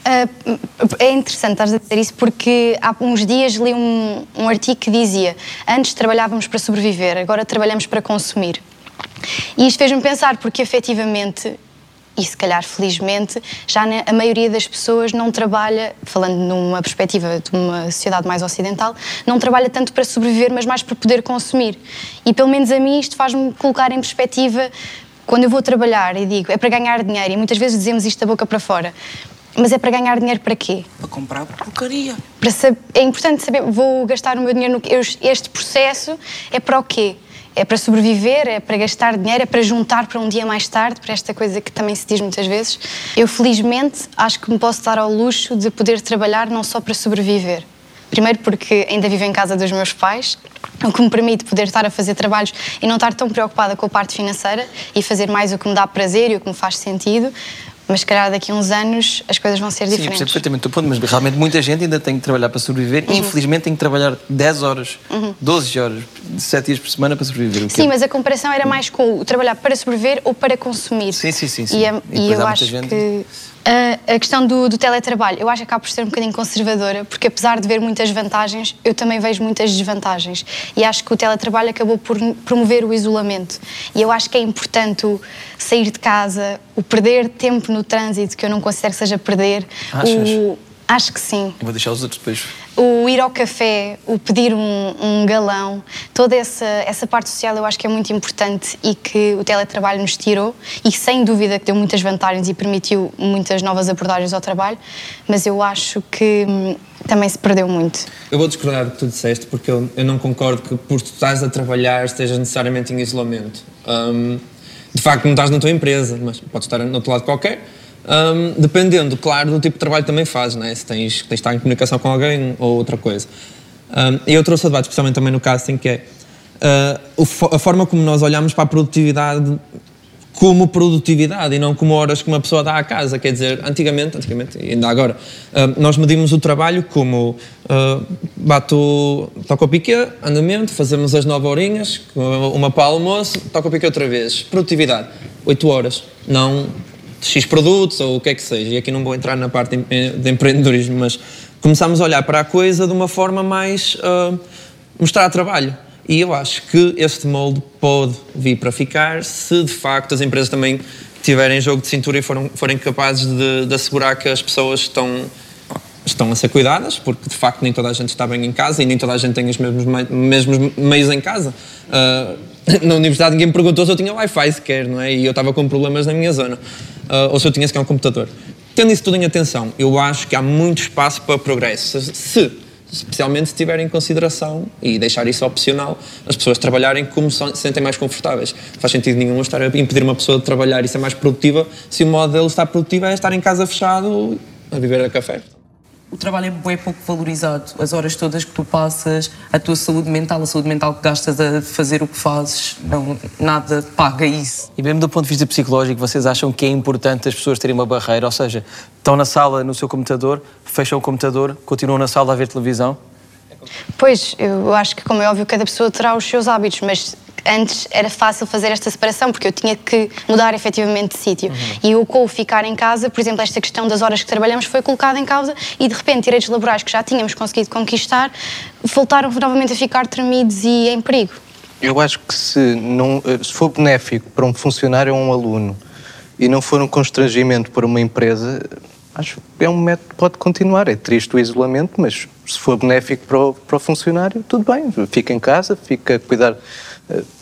Speaker 7: Uh, é interessante estás a dizer isso porque há uns dias li um, um artigo que dizia antes trabalhávamos para sobreviver, agora trabalhamos para consumir. E isto fez-me pensar porque efetivamente e se calhar felizmente, já a maioria das pessoas não trabalha, falando numa perspectiva de uma sociedade mais ocidental, não trabalha tanto para sobreviver, mas mais para poder consumir. E pelo menos a mim isto faz-me colocar em perspectiva quando eu vou trabalhar e digo é para ganhar dinheiro, e muitas vezes dizemos isto da boca para fora. Mas é para ganhar dinheiro para quê?
Speaker 16: Para comprar porcaria.
Speaker 7: Para saber, é importante saber, vou gastar o meu dinheiro no Este processo é para o quê? É para sobreviver, é para gastar dinheiro, é para juntar para um dia mais tarde, para esta coisa que também se diz muitas vezes. Eu, felizmente, acho que me posso dar ao luxo de poder trabalhar não só para sobreviver. Primeiro porque ainda vivo em casa dos meus pais, o que me permite poder estar a fazer trabalhos e não estar tão preocupada com a parte financeira e fazer mais o que me dá prazer e o que me faz sentido mas se calhar daqui a uns anos as coisas vão ser
Speaker 1: Sim,
Speaker 7: diferentes.
Speaker 1: Sim, perfeitamente o ponto, mas realmente muita gente ainda tem que trabalhar para sobreviver
Speaker 7: Uhum.
Speaker 1: e infelizmente tem que trabalhar 10 horas,
Speaker 7: Uhum.
Speaker 1: 12 horas, 7 dias por semana para sobreviver.
Speaker 7: Sim,
Speaker 1: é-
Speaker 7: mas a comparação era mais com o trabalhar para sobreviver ou para consumir.
Speaker 1: Sim, sim, sim. sim.
Speaker 7: E,
Speaker 1: depois
Speaker 7: e
Speaker 1: há
Speaker 7: eu acho
Speaker 1: gente-
Speaker 7: que a, questão do, do teletrabalho, eu acho que acaba por ser um bocadinho conservadora, porque apesar de ver muitas vantagens, eu também vejo muitas desvantagens. E acho que o teletrabalho acabou por promover o isolamento. E eu acho que é importante o sair de casa, o perder tempo no trânsito, que eu não considero que seja perder.
Speaker 1: Achas?
Speaker 7: O, acho que sim
Speaker 1: vou deixar os outros depois.
Speaker 7: o ir ao café, o pedir um, um galão, toda essa, essa parte social eu acho que é muito importante e que o teletrabalho nos tirou e sem dúvida que deu muitas vantagens e permitiu muitas novas abordagens ao trabalho, mas eu acho que hum, também se perdeu muito.
Speaker 8: Eu vou discordar do que tu disseste porque eu, eu não concordo que por tu estás a trabalhar estejas necessariamente em isolamento. Hum, de facto, não estás na tua empresa, mas podes estar no outro lado qualquer. Hum, dependendo, claro, do tipo de trabalho que também fazes, né? se tens, tens de estar em comunicação com alguém ou outra coisa. E eu trouxe a debate, especialmente também no casting, que é uh, o a forma como nós olhamos para a produtividade como produtividade e não como horas que uma pessoa dá à casa. Quer dizer, antigamente, antigamente ainda agora, nós medimos o trabalho como uh, bato, toco o piquê, andamento, fazemos as nove horinhas, uma para o almoço, toco o piquê outra vez. Produtividade, oito horas, não X produtos ou o que é que seja. E aqui não vou entrar na parte de, de empreendedorismo, mas começámos a olhar para a coisa de uma forma mais ah, mostrar trabalho. E eu acho que este molde pode vir para ficar se de facto as empresas também tiverem jogo de cintura e foram, forem capazes de, de assegurar que as pessoas estão, estão a ser cuidadas, porque de facto nem toda a gente está bem em casa e nem toda a gente tem os mesmos, mesmos meios em casa. Ah, na universidade ninguém me perguntou se eu tinha Wi-Fi sequer, não é? E eu estava com problemas na minha zona. Ah, ou se eu tinha sequer um computador. Tendo isso tudo em atenção, eu acho que há muito espaço para progresso. Se, especialmente se tiver em consideração e deixar isso opcional, as pessoas trabalharem como se sentem mais confortáveis. Não faz sentido nenhum estar a impedir uma pessoa de trabalhar e ser mais produtiva se o modo dele estar produtivo é estar em casa fechado a viver a café.
Speaker 16: O trabalho é bem pouco valorizado. As horas todas que tu passas, a tua saúde mental, a saúde mental que gastas a fazer o que fazes, não, nada paga isso.
Speaker 1: E mesmo do ponto de vista psicológico, vocês acham que é importante as pessoas terem uma barreira? Ou seja, estão na sala no seu computador, fecham o computador, continuam na sala a ver televisão?
Speaker 7: Pois, eu acho que, como é óbvio, cada pessoa terá os seus hábitos, mas antes era fácil fazer esta separação, porque eu tinha que mudar efetivamente de sítio. E eu, com o ficar em casa, por exemplo, esta questão das horas que trabalhamos foi colocada em causa e, de repente, direitos laborais que já tínhamos conseguido conquistar voltaram novamente a ficar tremidos e em perigo.
Speaker 6: Eu acho que se, não, eh, se for benéfico para um funcionário ou um aluno e não for um constrangimento para uma empresa, acho que é um método que pode continuar. É triste o isolamento, mas se for benéfico para o, para o funcionário, tudo bem. Fica em casa, fica a cuidar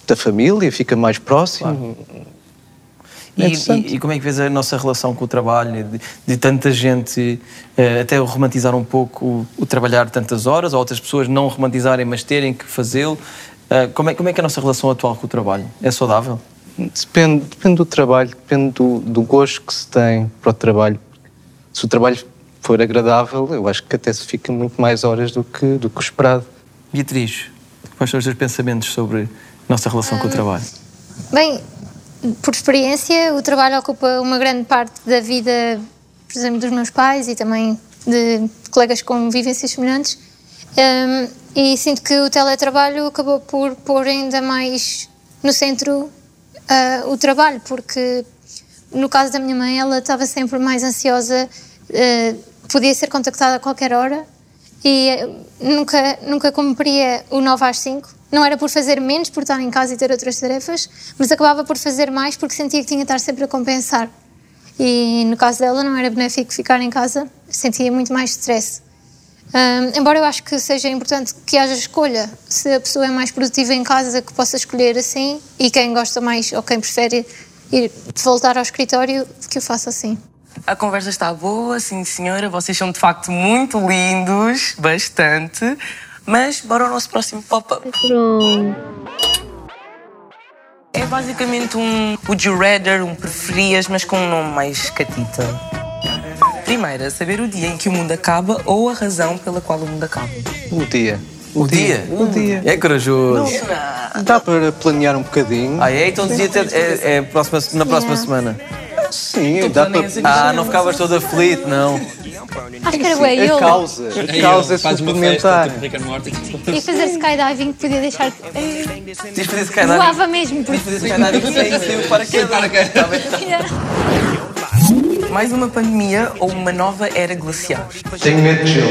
Speaker 6: da família, fica mais próximo.
Speaker 1: E, e- e como é que vês a nossa relação com o trabalho, de, de tanta gente eh, até romantizar um pouco o, o trabalhar tantas horas, ou outras pessoas não romantizarem, mas terem que fazê-lo? Eh, como, é, como é que é a nossa relação atual com o trabalho? É saudável?
Speaker 6: Depende, depende do trabalho, depende do, do gosto que se tem para o trabalho. Se o trabalho for agradável, eu acho que até se fica muito mais horas do que, do que o esperado.
Speaker 1: Beatriz, quais são os teus pensamentos sobre nossa relação com o trabalho?
Speaker 5: Bem, por experiência, o trabalho ocupa uma grande parte da vida, por exemplo, dos meus pais e também de colegas com vivências semelhantes. Hum, e sinto que o teletrabalho acabou por pôr ainda mais no centro ah, o trabalho, porque no caso da minha mãe, ela estava sempre mais ansiosa, eh, podia ser contactada a qualquer hora e eh, nunca, nunca cumpria o 9 às 5. Não era por fazer menos, por estar em casa e ter outras tarefas, mas acabava por fazer mais porque sentia que tinha de estar sempre a compensar. E no caso dela não era benéfico ficar em casa, sentia muito mais stress. Ahm, embora eu acho que seja importante que haja escolha, se a pessoa é mais produtiva em casa, que possa escolher assim, e quem gosta mais ou quem prefere ir voltar ao escritório, que o faça assim.
Speaker 16: A conversa está boa, sim senhora, vocês são de facto muito lindos, bastante. Mas bora ao nosso próximo pop-up. É basicamente um Would You Rather, um Preferias, mas com um nome mais catita. Primeira, saber o dia em que o mundo acaba ou a razão pela qual o mundo acaba.
Speaker 6: O dia.
Speaker 1: O dia?
Speaker 6: O dia.
Speaker 1: É corajoso.
Speaker 6: Dá para planear um bocadinho.
Speaker 1: Ah, é? Então dizia ter, é, é próxima, na próxima
Speaker 6: Yeah.
Speaker 1: semana.
Speaker 6: Sim, dá para.
Speaker 1: Ah, não ficavas todo aflito, não.
Speaker 5: Acho que era bué
Speaker 6: A causa, a causa é
Speaker 8: Fazes uma
Speaker 6: suplementar.
Speaker 8: tipo Rick and Morty.
Speaker 5: E fazer skydiving podia deixar.
Speaker 1: De fazer skydiving.
Speaker 5: Voava mesmo. Porque...
Speaker 1: fazer skydiving sem, sem o paraquedas. Tá tá.
Speaker 16: Mais uma pandemia ou uma nova era glacial?
Speaker 6: Tenho medo de gelo.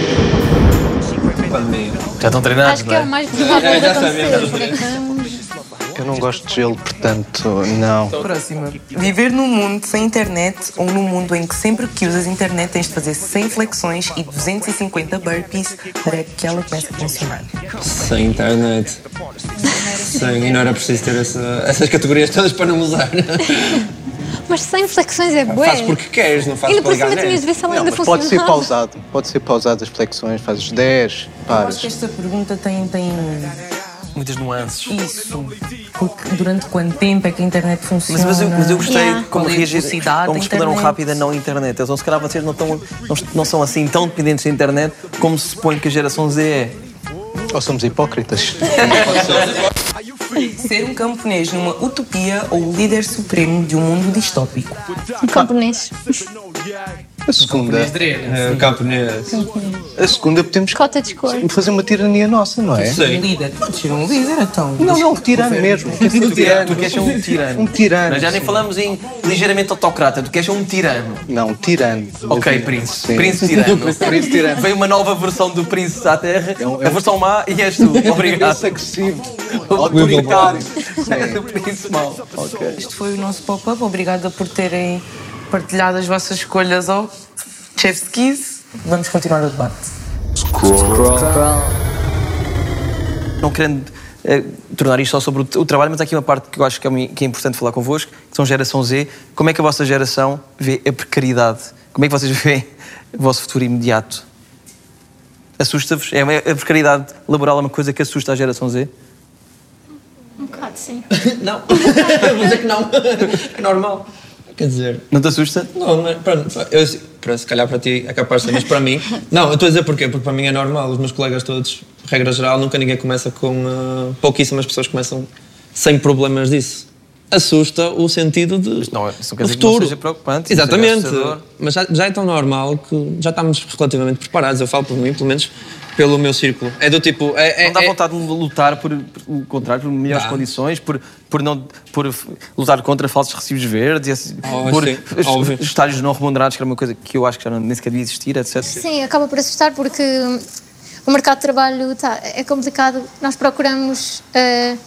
Speaker 1: Já estão treinados,
Speaker 5: Acho que é o mais provável de acontecer.
Speaker 6: Não gosto de gelo, portanto, não.
Speaker 16: Próxima. Viver num mundo sem internet ou num mundo em que sempre que usas internet tens de fazer 100 flexões e 250 burpees para que ela comece a funcionar.
Speaker 8: Sem internet. Sem, e não era preciso ter essa- essas categorias todas para não usar.
Speaker 5: Mas sem flexões é bué.
Speaker 8: Fazes porque queres, não fazes
Speaker 5: Ainda por
Speaker 8: para ligar
Speaker 5: tinhas de ver se ela
Speaker 6: Não,
Speaker 5: ainda
Speaker 6: mas pode ser pausado. Pode ser pausado as flexões, fazes 10,
Speaker 16: Eu acho que esta pergunta tem, tem
Speaker 1: Muitas nuances.
Speaker 16: isso. Porque durante quanto tempo é que a internet funciona?
Speaker 1: Mas, mas, eu, mas eu gostei
Speaker 16: Yeah.
Speaker 1: como
Speaker 16: é
Speaker 1: reagir, como responderam
Speaker 16: internet?
Speaker 1: rápido a não internet. Então, se calhar vocês não, estão, não, não são assim tão dependentes da internet como se supõe que a geração Z é.
Speaker 6: Ou somos hipócritas.
Speaker 16: Ser um camponês numa utopia ou o líder supremo de um mundo distópico?
Speaker 5: Um camponês.
Speaker 6: A segunda.
Speaker 8: É, o camponês.
Speaker 6: A segunda podemos
Speaker 5: Cota de cor.
Speaker 6: fazer uma tirania nossa, não é?
Speaker 16: Um líder. Ser um líder, então.
Speaker 6: Não, não, tirano mesmo. Quer ser
Speaker 1: Tu,
Speaker 6: um tirano.
Speaker 1: tu queres ser um tirano.
Speaker 6: Um tirano.
Speaker 1: Nós já nem falamos em ligeiramente autocrata, tu queres ser um tirano.
Speaker 6: Não, tirano.
Speaker 1: Ok, príncipe.
Speaker 6: Sim.
Speaker 1: Príncipe tirano.
Speaker 6: Príncipe tirano.
Speaker 1: Veio uma nova versão do príncipe à Terra,
Speaker 6: É um-
Speaker 1: a versão má e és tu. Obrigado.
Speaker 6: Agressivo.
Speaker 1: Autoritário. Príncipe mau. Ok.
Speaker 16: Este foi o nosso pop-up. Obrigada por terem partilhado as vossas escolhas ao Chef's Kiss. Vamos continuar o debate.
Speaker 1: Não querendo eh, tornar isto só sobre o, o trabalho, mas há aqui uma parte que eu acho que é, que é importante falar convosco, que são geração Z. Como é que a vossa geração vê a precariedade? Como é que vocês veem o vosso futuro imediato? Assusta-vos? É, a precariedade laboral é uma coisa que assusta a geração Z?
Speaker 5: Um bocado, sim.
Speaker 8: Não. Vou dizer que não. É normal. Quer dizer.
Speaker 1: Não te assusta?
Speaker 8: Não, mas pronto, eu, para, se calhar para ti é capaz de ser, mas para mim. Não, eu estou a dizer porquê? Porque para mim é normal. Os meus colegas todos, regra geral, nunca ninguém começa com. ah, pouquíssimas pessoas começam sem problemas disso. Assusta o sentido de.
Speaker 1: Mas não, isso não quer dizer que não
Speaker 8: futuro.
Speaker 1: seja preocupante, seja
Speaker 8: Exatamente.
Speaker 1: assustador.
Speaker 8: Mas já, já é tão normal que já estamos relativamente preparados. Eu falo por mim, pelo menos pelo meu círculo. É do tipo. É, é,
Speaker 1: Não dá
Speaker 8: é-
Speaker 1: vontade de lutar por, por o contrário, por melhores
Speaker 8: Dá.
Speaker 1: condições, por, por, não, por lutar contra falsos recibos verdes, assim,
Speaker 8: Oh,
Speaker 1: por
Speaker 8: sim, óbvio.
Speaker 1: estágios não remunerados, que era uma coisa que eu acho que já não, nem sequer devia existir, etc.
Speaker 5: Sim, acaba por assustar porque o mercado de trabalho tá, é complicado. Nós procuramos eh,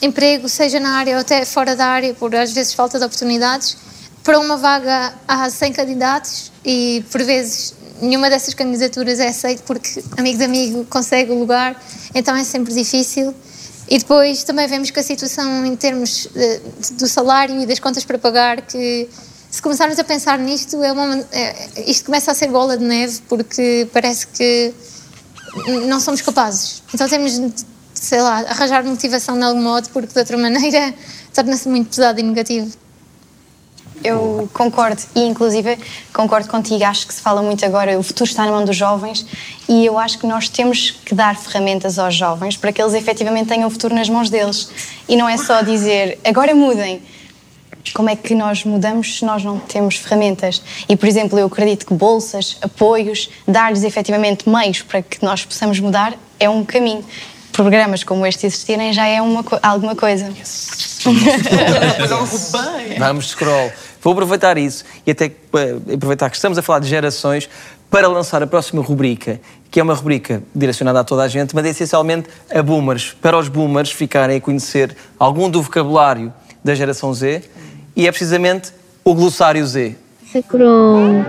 Speaker 5: emprego, seja na área ou até fora da área, por às vezes falta de oportunidades. para uma vaga há 100 candidatos e, por vezes, nenhuma dessas candidaturas é aceita porque amigo de amigo consegue o lugar, então é sempre difícil. E depois também vemos que a situação em termos eh, do salário e das contas para pagar, que se começarmos a pensar nisto, é uma, é, isto começa a ser bola de neve porque parece que não somos capazes. Então temos de, sei lá, arranjar motivação de algum modo porque de outra maneira torna-se muito pesado e negativo.
Speaker 7: Eu concordo e, inclusive, concordo contigo. Acho que se fala muito agora, o futuro está na mão dos jovens e eu acho que nós temos que dar ferramentas aos jovens para que eles efetivamente tenham o futuro nas mãos deles. E não é só dizer agora mudem. Como é que nós mudamos se nós não temos ferramentas? E, por exemplo, eu acredito que bolsas, apoios, dar-lhes efetivamente meios para que nós possamos mudar é um caminho. Programas como este existirem já é uma, alguma coisa.
Speaker 1: Vamos, scroll. Vou aproveitar isso e até eh, aproveitar que estamos a falar de gerações para lançar a próxima rubrica, que é uma rubrica direcionada a toda a gente, mas essencialmente a boomers, para os boomers ficarem a conhecer algum do vocabulário da geração Z e é precisamente o glossário Z.
Speaker 5: Scroll.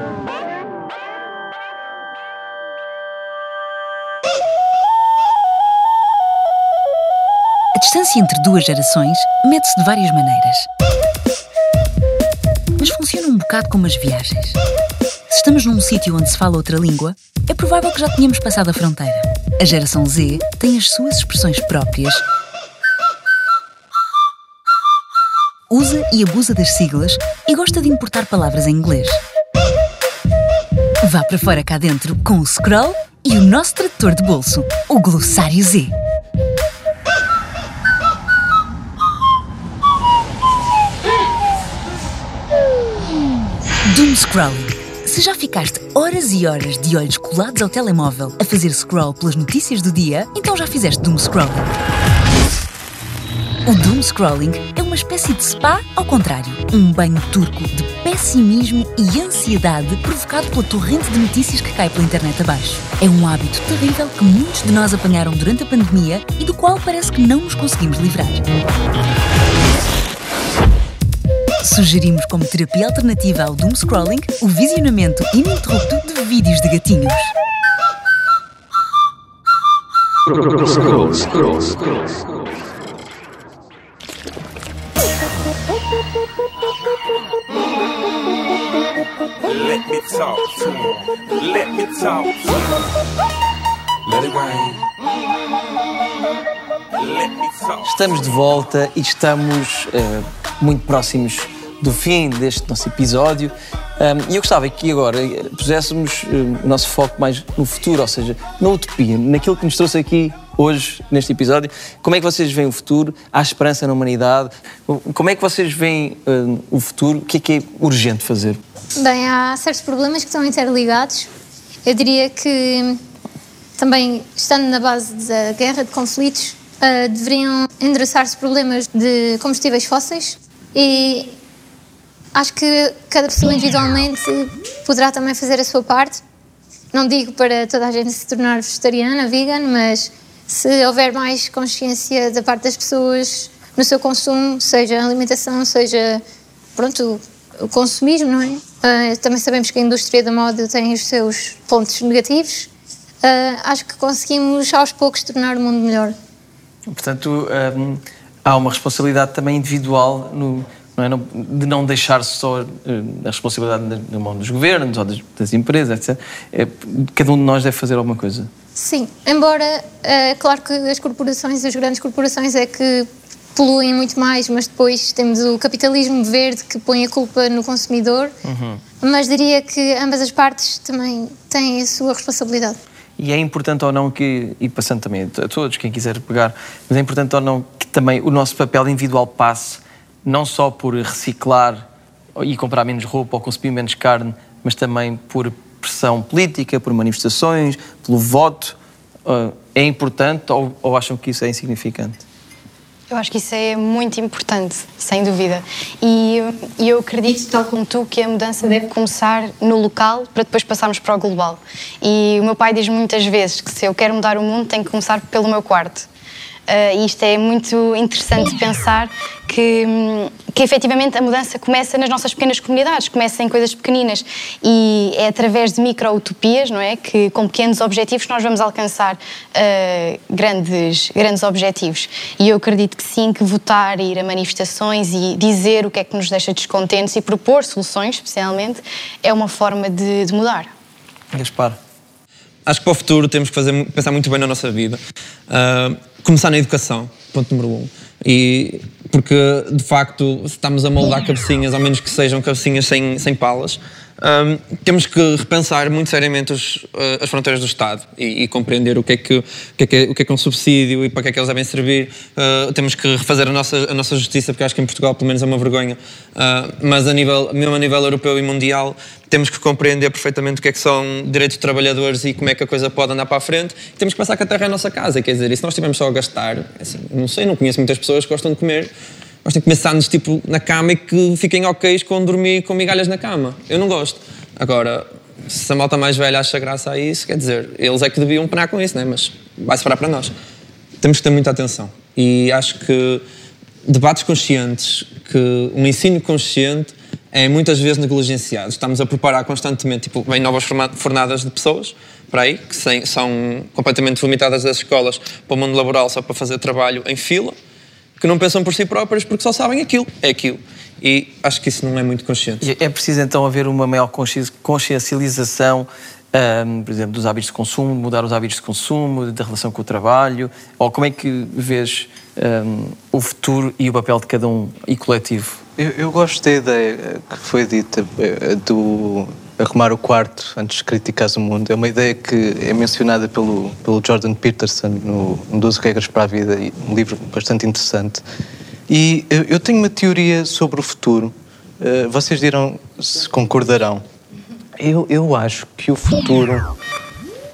Speaker 3: Distância entre duas gerações mede-se de várias maneiras. Mas funciona um bocado como as viagens. Se estamos num sítio onde se fala outra língua, é provável que já tenhamos passado a fronteira. A geração Z tem as suas expressões próprias, usa e abusa das siglas e gosta de importar palavras em inglês. Vá para fora cá dentro com o Scroll e o nosso tradutor de bolso, o Glossário Z. Doom Scrolling. Se já ficaste horas e horas de olhos colados ao telemóvel a fazer scroll pelas notícias do dia, então já fizeste Doom Scrolling. O Doom Scrolling é uma espécie de spa ao contrário. Um banho turco de pessimismo e ansiedade provocado pela torrente de notícias que cai pela internet abaixo. É um hábito terrível que muitos de nós apanharam durante a pandemia e do qual parece que não nos conseguimos livrar. Sugerimos como terapia alternativa ao doom scrolling o visionamento ininterrupto de vídeos de gatinhos.
Speaker 18: Scroll, scroll, scroll, scroll.
Speaker 19: Let me talk to him. Let me talk to him. Let it rain. Let me talk.
Speaker 1: Estamos de volta e estamos eh, muito próximos do fim deste nosso episódio. Um, e eu gostava que agora puséssemos o nosso foco mais no futuro, ou seja, na utopia, naquilo que nos trouxe aqui hoje, neste episódio. Como é que vocês veem o futuro? Há esperança na humanidade? Como é que vocês veem o futuro? O que é que é urgente fazer?
Speaker 5: Bem, há certos problemas que estão interligados. Eu diria que também, estando na base da guerra de conflitos, ah, deveriam endereçar-se problemas de combustíveis fósseis e acho que cada pessoa individualmente poderá também fazer a sua parte. Não digo para toda a gente se tornar vegetariana, vegan, mas se houver mais consciência da parte das pessoas no seu consumo, seja alimentação, seja pronto, o consumismo, não é? Ah, também sabemos que a indústria da moda tem os seus pontos negativos. Ah, acho que conseguimos aos poucos tornar o mundo melhor.
Speaker 1: Portanto, hum, há uma responsabilidade também individual no, não é? De não deixar só hum, a responsabilidade na, mão dos governos ou das, empresas, etc. É, cada um de nós deve fazer alguma coisa.
Speaker 5: Sim, embora, é claro que as corporações, as grandes corporações é que poluem muito mais, mas depois temos o capitalismo verde que põe a culpa no consumidor, mas diria que ambas as partes também têm a sua responsabilidade.
Speaker 1: E é importante ou não que, e passando também a todos, quem quiser pegar, mas é importante ou não que também o nosso papel individual passe não só por reciclar e comprar menos roupa ou consumir menos carne, mas também por pressão política, por manifestações, pelo voto. Ah, É importante ou, ou acham que isso é insignificante?
Speaker 7: Eu acho que isso é muito importante, sem dúvida. E e eu acredito, tal como tu, que a mudança deve começar no local para depois passarmos para o global. E o meu pai diz muitas vezes que se eu quero mudar o mundo, tem que começar pelo meu quarto. Uh, e isto é muito interessante pensar que, que efetivamente a mudança começa nas nossas pequenas comunidades, começa em coisas pequeninas e é através de micro-utopias, não é? Que com pequenos objetivos nós vamos alcançar uh, grandes, grandes objetivos. E eu acredito que sim, que votar, ir a manifestações e dizer o que é que nos deixa descontentes e propor soluções, especialmente, é uma forma de, de mudar.
Speaker 1: Gaspar.
Speaker 8: Acho que para o futuro temos que fazer, pensar muito bem na nossa vida. Uh, começar na educação, ponto número um. E porque, de facto, se estamos a moldar cabecinhas, ao menos que sejam cabecinhas sem, sem palas, um, temos que repensar muito seriamente os, uh, as fronteiras do Estado e, e, compreender o que, é que, o, que é que, o que é que é um subsídio e para que é que eles devem servir. Uh, temos que refazer a nossa, a nossa justiça, porque acho que em Portugal, pelo menos, é uma vergonha. Uh, mas, a nível, mesmo a nível europeu e mundial, temos que compreender perfeitamente o que é que são direitos de trabalhadores e como é que a coisa pode andar para a frente. E temos que pensar que a terra é a nossa casa. Quer dizer, e se nós estivermos só a gastar, assim, não sei, não conheço muitas pessoas que gostam de comer nós temos que pensar-nos tipo, na cama e que fiquem ok com dormir com migalhas na cama. Eu não gosto. Agora, se a malta mais velha acha graça a isso, quer dizer, eles é que deviam penar com isso, né? mas vai-se parar para nós. Temos que ter muita atenção. E acho que debates conscientes, que um ensino consciente é muitas vezes negligenciado. Estamos a preparar constantemente, tipo, vem novas fornadas de pessoas para aí, que são completamente vomitadas das escolas para o mundo laboral só para fazer trabalho em fila que não pensam por si próprias porque só sabem aquilo, é aquilo. E acho que isso não é muito consciente.
Speaker 1: É preciso então haver uma maior consciencialização, um, por exemplo, dos hábitos de consumo, mudar os hábitos de consumo, da relação com o trabalho, ou como é que vês um, o futuro e o papel de cada um e coletivo?
Speaker 6: Eu, eu gosto da ideia que foi dita eh, do arrumar o quarto antes de criticar o mundo. É uma ideia que é mencionada pelo, pelo Jordan Peterson no, no 12 Regras para a Vida, um livro bastante interessante. E eu, tenho uma teoria sobre o futuro. Uh, vocês dirão se concordarão. Eu, eu acho que o futuro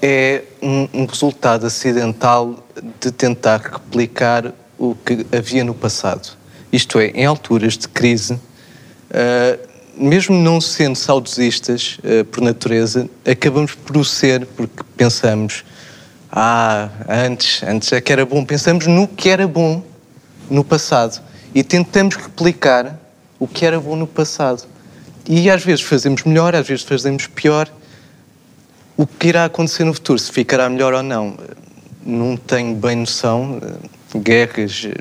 Speaker 6: é um, um resultado acidental de tentar replicar o que havia no passado. Isto é, em alturas de crise, uh, mesmo não sendo saudosistas uh, por natureza, acabamos por o ser porque pensamos, ah, antes, antes é que era bom. Pensamos no que era bom no passado e tentamos replicar o que era bom no passado. E às vezes fazemos melhor, às vezes fazemos pior. O que irá acontecer no futuro, se ficará melhor ou não, não tenho bem noção. Guerras eh,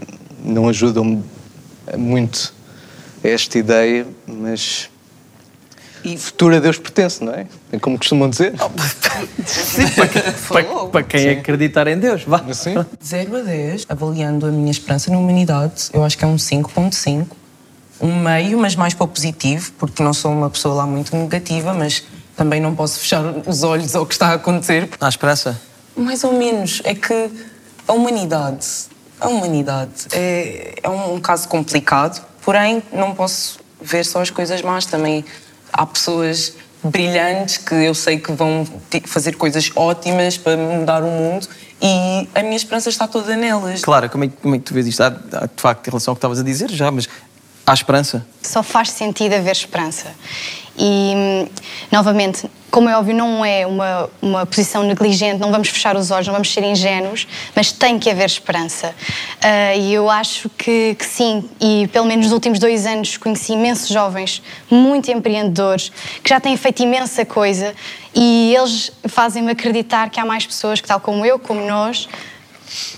Speaker 6: não ajudam muito esta ideia, mas e futuro a Deus pertence, não é? É como costumam dizer.
Speaker 1: Sim, para, para, para quem Sim. acreditar em Deus, vá.
Speaker 6: Sim.
Speaker 16: 0 a 10, avaliando a minha esperança na humanidade, eu acho que é um 5.5. Um meio, mas mais para o positivo, porque não sou uma pessoa lá muito negativa, mas também não posso fechar os olhos ao que está a acontecer.
Speaker 1: Há esperança?
Speaker 16: Mais ou menos. É que a humanidade, a humanidade é, é um caso complicado, porém não posso ver só as coisas más também há pessoas brilhantes que eu sei que vão fazer coisas ótimas para mudar o mundo e a minha esperança está toda nelas.
Speaker 1: Claro, como é, como é que tu vês isto? Há, de facto, em relação ao que estavas a dizer já, mas há esperança?
Speaker 7: Só faz sentido haver esperança. E, novamente, como é óbvio, não é uma, uma posição negligente, não vamos fechar os olhos, não vamos ser ingênuos, mas tem que haver esperança. Uh, e eu acho que, que, sim, e pelo menos nos últimos dois anos conheci imensos jovens, muito empreendedores, que já têm feito imensa coisa e eles fazem-me acreditar que há mais pessoas que, tal como eu, como nós,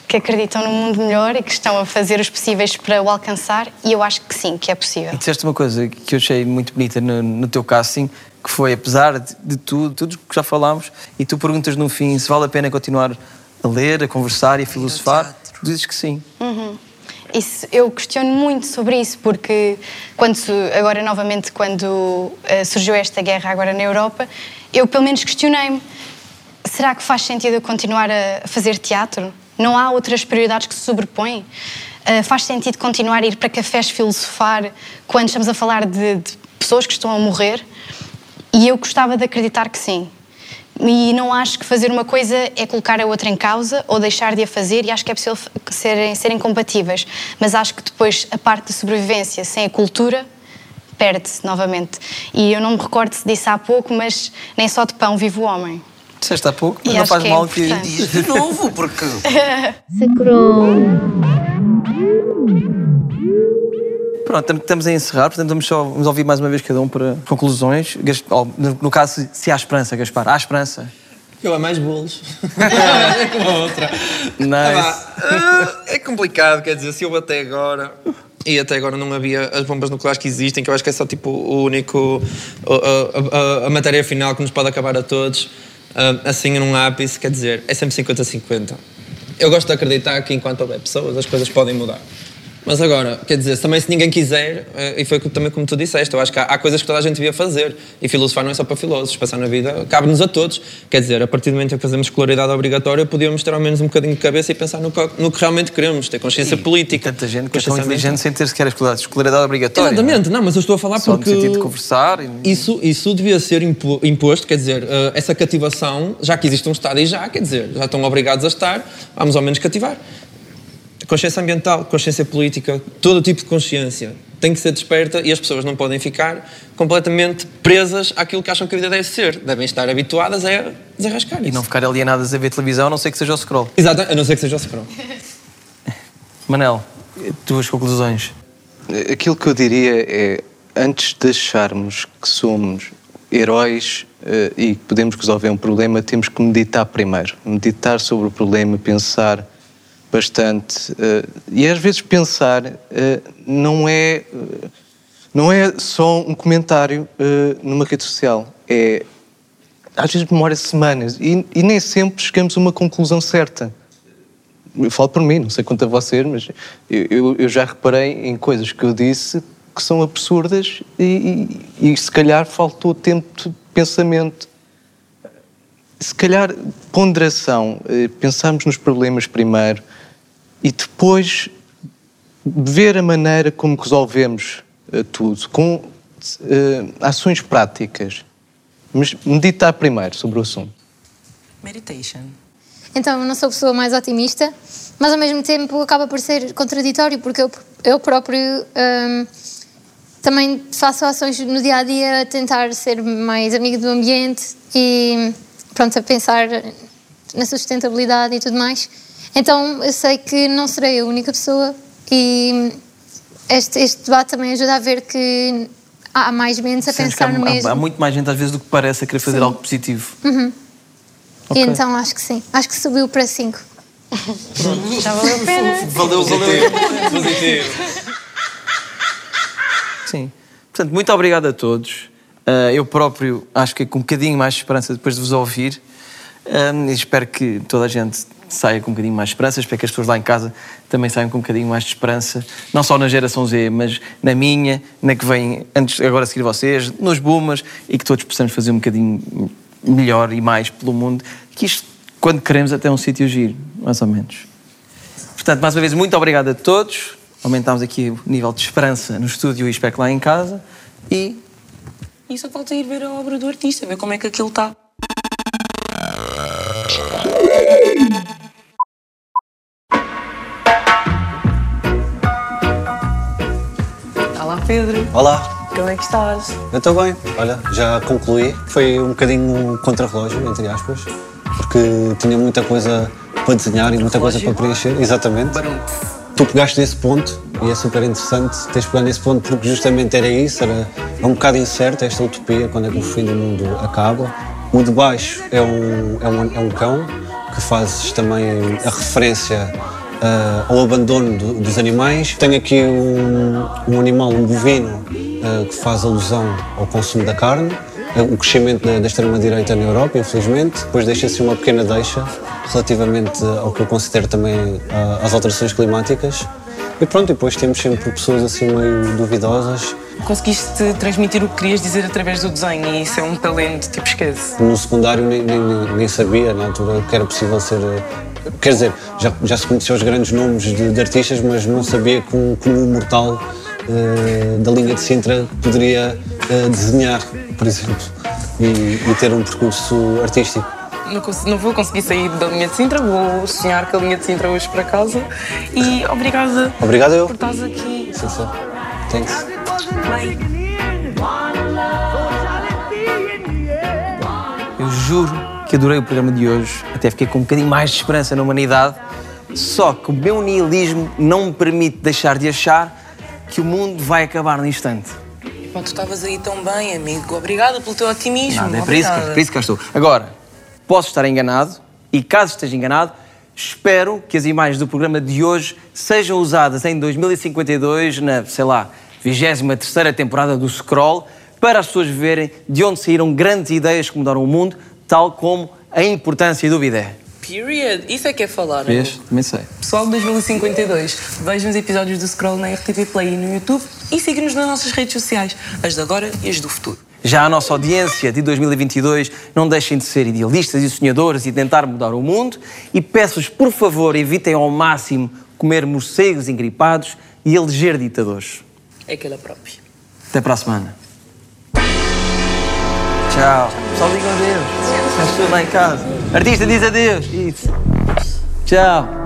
Speaker 7: que acreditam num mundo melhor e que estão a fazer os possíveis para o alcançar e eu acho que sim, que é possível.
Speaker 1: E disseste uma coisa que eu achei muito bonita no, no teu casting, que foi, apesar de, de tudo, tudo que já falámos, e tu perguntas no fim se vale a pena continuar a ler, a conversar e a filosofar, tu dizes que sim.
Speaker 7: Uhum. Isso, eu questiono muito sobre isso, porque quando, agora novamente, quando uh, surgiu esta guerra agora na Europa, eu pelo menos questionei-me, será que faz sentido eu continuar a fazer teatro? Não há outras prioridades que se sobrepõem? Uh, faz sentido continuar a ir para cafés filosofar quando estamos a falar de, de pessoas que estão a morrer? E eu gostava de acreditar que sim. E não acho que fazer uma coisa é colocar a outra em causa ou deixar de a fazer, e acho que é possível serem, serem compatíveis. Mas acho que depois a parte da sobrevivência sem a cultura perde-se novamente. E eu não me recordo se disse há pouco, mas nem só de pão vive o homem.
Speaker 1: Disseste há pouco, mas
Speaker 5: E
Speaker 1: não faz
Speaker 5: que é
Speaker 1: mal que
Speaker 5: importante.
Speaker 1: diz de novo, porque.
Speaker 5: Sacrou.
Speaker 1: Pronto, tam- estamos a encerrar, portanto vamos só vamos ouvir mais uma vez cada um para conclusões. No, caso, se- há esperança, Gaspar, há esperança.
Speaker 8: Eu é mais bolos. é como a outra.
Speaker 1: Nice.
Speaker 8: Ah, é complicado, quer dizer, se eu até agora. E até agora não havia as bombas nucleares que existem, que eu acho que é só tipo o único. o- a, a- a matéria final que nos pode acabar a todos. Ah, assim num ápice, quer dizer, é sempre 50-50. Eu gosto de acreditar que enquanto houver pessoas as coisas podem mudar. Mas agora, quer dizer, também se ninguém quiser, eh, e foi também como tu disseste, eu acho que há, há coisas que toda a gente devia fazer. E filosofar não é só para filósofos, passar na vida cabe-nos a todos. Quer dizer, a partir do momento em que fazemos escolaridade obrigatória, podíamos ter ao menos um bocadinho de cabeça e pensar no que, no que realmente queremos, ter consciência política.
Speaker 1: Tanta gente que é tão inteligente sem ter sequer a escola- escolaridade obrigatória.
Speaker 8: Exatamente, não, mas eu estou a falar
Speaker 1: Só
Speaker 8: porque.
Speaker 1: no sentido de conversar. E...
Speaker 8: Isso, isso devia ser impo- imposto, quer dizer, eh, essa cativação, já que existe um Estado e já, quer dizer, já estão obrigados a estar, vamos ao menos cativar. Consciência ambiental, consciência política, todo tipo de consciência tem que ser desperta e as pessoas não podem ficar completamente presas àquilo que acham que a vida deve ser. Devem estar habituadas a desarrascar
Speaker 1: E não ficar alienadas a ver televisão, a não ser que seja o scroll.
Speaker 8: Exato, a não ser que seja o scroll.
Speaker 1: Manel, tuas conclusões.
Speaker 6: Aquilo que eu diria é, antes de acharmos que somos heróis eh, e que podemos resolver um problema, temos que meditar primeiro. Meditar sobre o problema, pensar bastante. eh, e às vezes pensar eh, não é eh, não é só um comentário numa rede social. É às vezes demora semanas e, e nem sempre chegamos a uma conclusão certa. Eu falo por mim, não sei quanto a vocês, mas eu, eu- já reparei em coisas que eu disse que são absurdas e, e- e se calhar faltou tempo de pensamento. Se calhar ponderação, pensarmos nos problemas primeiro e depois ver a maneira como resolvemos eh, tudo, com eh, ações práticas. Mas meditar primeiro sobre o assunto.
Speaker 16: Meditation.
Speaker 5: Então, eu não sou a pessoa mais otimista, mas ao mesmo tempo acaba por ser contraditório, porque eu, eu próprio hum, também faço ações no dia a dia a tentar ser mais amigo do ambiente e, pronto, a pensar na sustentabilidade e tudo mais. Então, eu sei que não serei a única pessoa e este, este debate também ajuda a ver que há mais mentes a
Speaker 1: Sentes que há,
Speaker 5: pensar no
Speaker 1: há-
Speaker 5: mesmo.
Speaker 1: há muito mais gente às vezes do que parece a querer fazer
Speaker 5: Sim.
Speaker 1: algo positivo.
Speaker 5: Uhum.
Speaker 1: Ok.
Speaker 5: E então acho que sim. Acho que subiu para 5. Já valeu a pena.
Speaker 1: Valeu, valeu. Sim. Portanto, muito obrigado a todos. Ah, eu próprio acho que com um bocadinho mais de esperança depois de vos ouvir. Ah, e espero que toda a gente saia com um bocadinho mais de esperança. Espero que as pessoas lá em casa também saiam com um bocadinho mais de esperança. Não só na geração Z, mas na minha, na que vem antes, agora a seguir vocês, nos boomers, e que todos possamos fazer um bocadinho melhor e mais pelo mundo. Que isto, quando queremos, até é um sítio giro, mais ou menos. Portanto, mais uma vez, muito obrigado a todos. Aumentámos aqui o nível de esperança no estúdio e espero que lá em casa. E
Speaker 16: E só falta ir ver a obra do artista, ver como é que aquilo está. Pedro,
Speaker 9: Olá,
Speaker 16: como é que estás?
Speaker 9: eu estou bem. Olha, já concluí. Foi um bocadinho contra-relógio, entre aspas, porque tinha muita coisa para desenhar e muita coisa para preencher. Exatamente. Tu pegaste nesse ponto e é super interessante teres pegado nesse ponto porque justamente era isso, era um bocado incerto esta utopia, quando é que o fim do mundo acaba. O de baixo é um, é um, é um cão, que fazes também a referência ah, ao abandono do- dos animais. Tenho aqui um, um animal, um bovino, ah, que faz alusão ao consumo da carne, ah, o crescimento da, da extrema-direita na Europa, infelizmente. Depois deixa-se uma pequena deixa relativamente ao que eu considero também ah, as alterações climáticas. E pronto, depois temos sempre pessoas assim meio duvidosas.
Speaker 16: Conseguiste transmitir o que querias dizer através do desenho e isso é um talento, tipo, esquece.
Speaker 9: No secundário nem, nem- nem sabia na altura que era possível ser. Quer dizer, já, já se conhecia os grandes nomes de, de artistas, mas não sabia que um, que um mortal eh, da linha de Sintra poderia eh, desenhar, por exemplo, e, e ter um percurso artístico.
Speaker 16: Não, não vou conseguir sair da linha de Sintra, vou sonhar com a linha de Sintra hoje para casa e obrigada
Speaker 9: Obrigado eu.
Speaker 16: por estás aqui.
Speaker 9: Sim, sim. Thanks.
Speaker 1: eu juro que adorei o programa de hoje, até fiquei com um bocadinho mais de esperança na humanidade. Só que o meu nihilismo não me permite deixar de achar que o mundo vai acabar no instante.
Speaker 16: Pá, tu estavas aí tão bem, amigo. Obrigada pelo teu otimismo.
Speaker 1: Nada, é para isso, que- para isso que cá estou. Agora, posso estar enganado, e caso esteja enganado, espero que as imagens do programa de hoje sejam usadas em 2052, na, sei lá, 23 temporada do Scroll, para as pessoas verem de onde saíram grandes ideias que mudaram o mundo, tal como a importância do bidé.
Speaker 16: Period. Isso é que é falar.
Speaker 1: Vês? Também sei.
Speaker 16: Pessoal de 2052, vejam os episódios do Scroll na RTP Play e no YouTube e siga-nos nas nossas redes sociais, as de agora e as do futuro.
Speaker 1: Já a nossa audiência de 2022, não deixem de ser idealistas e sonhadores e tentar mudar o mundo. E peço-vos, por favor, evitem ao máximo comer morcegos engripados e eleger ditadores.
Speaker 16: É aquela própria.
Speaker 1: Até para a semana. Tchau. Só digam adeus. Estás tudo lá em casa. Artista diz adeus. Isso. Tchau.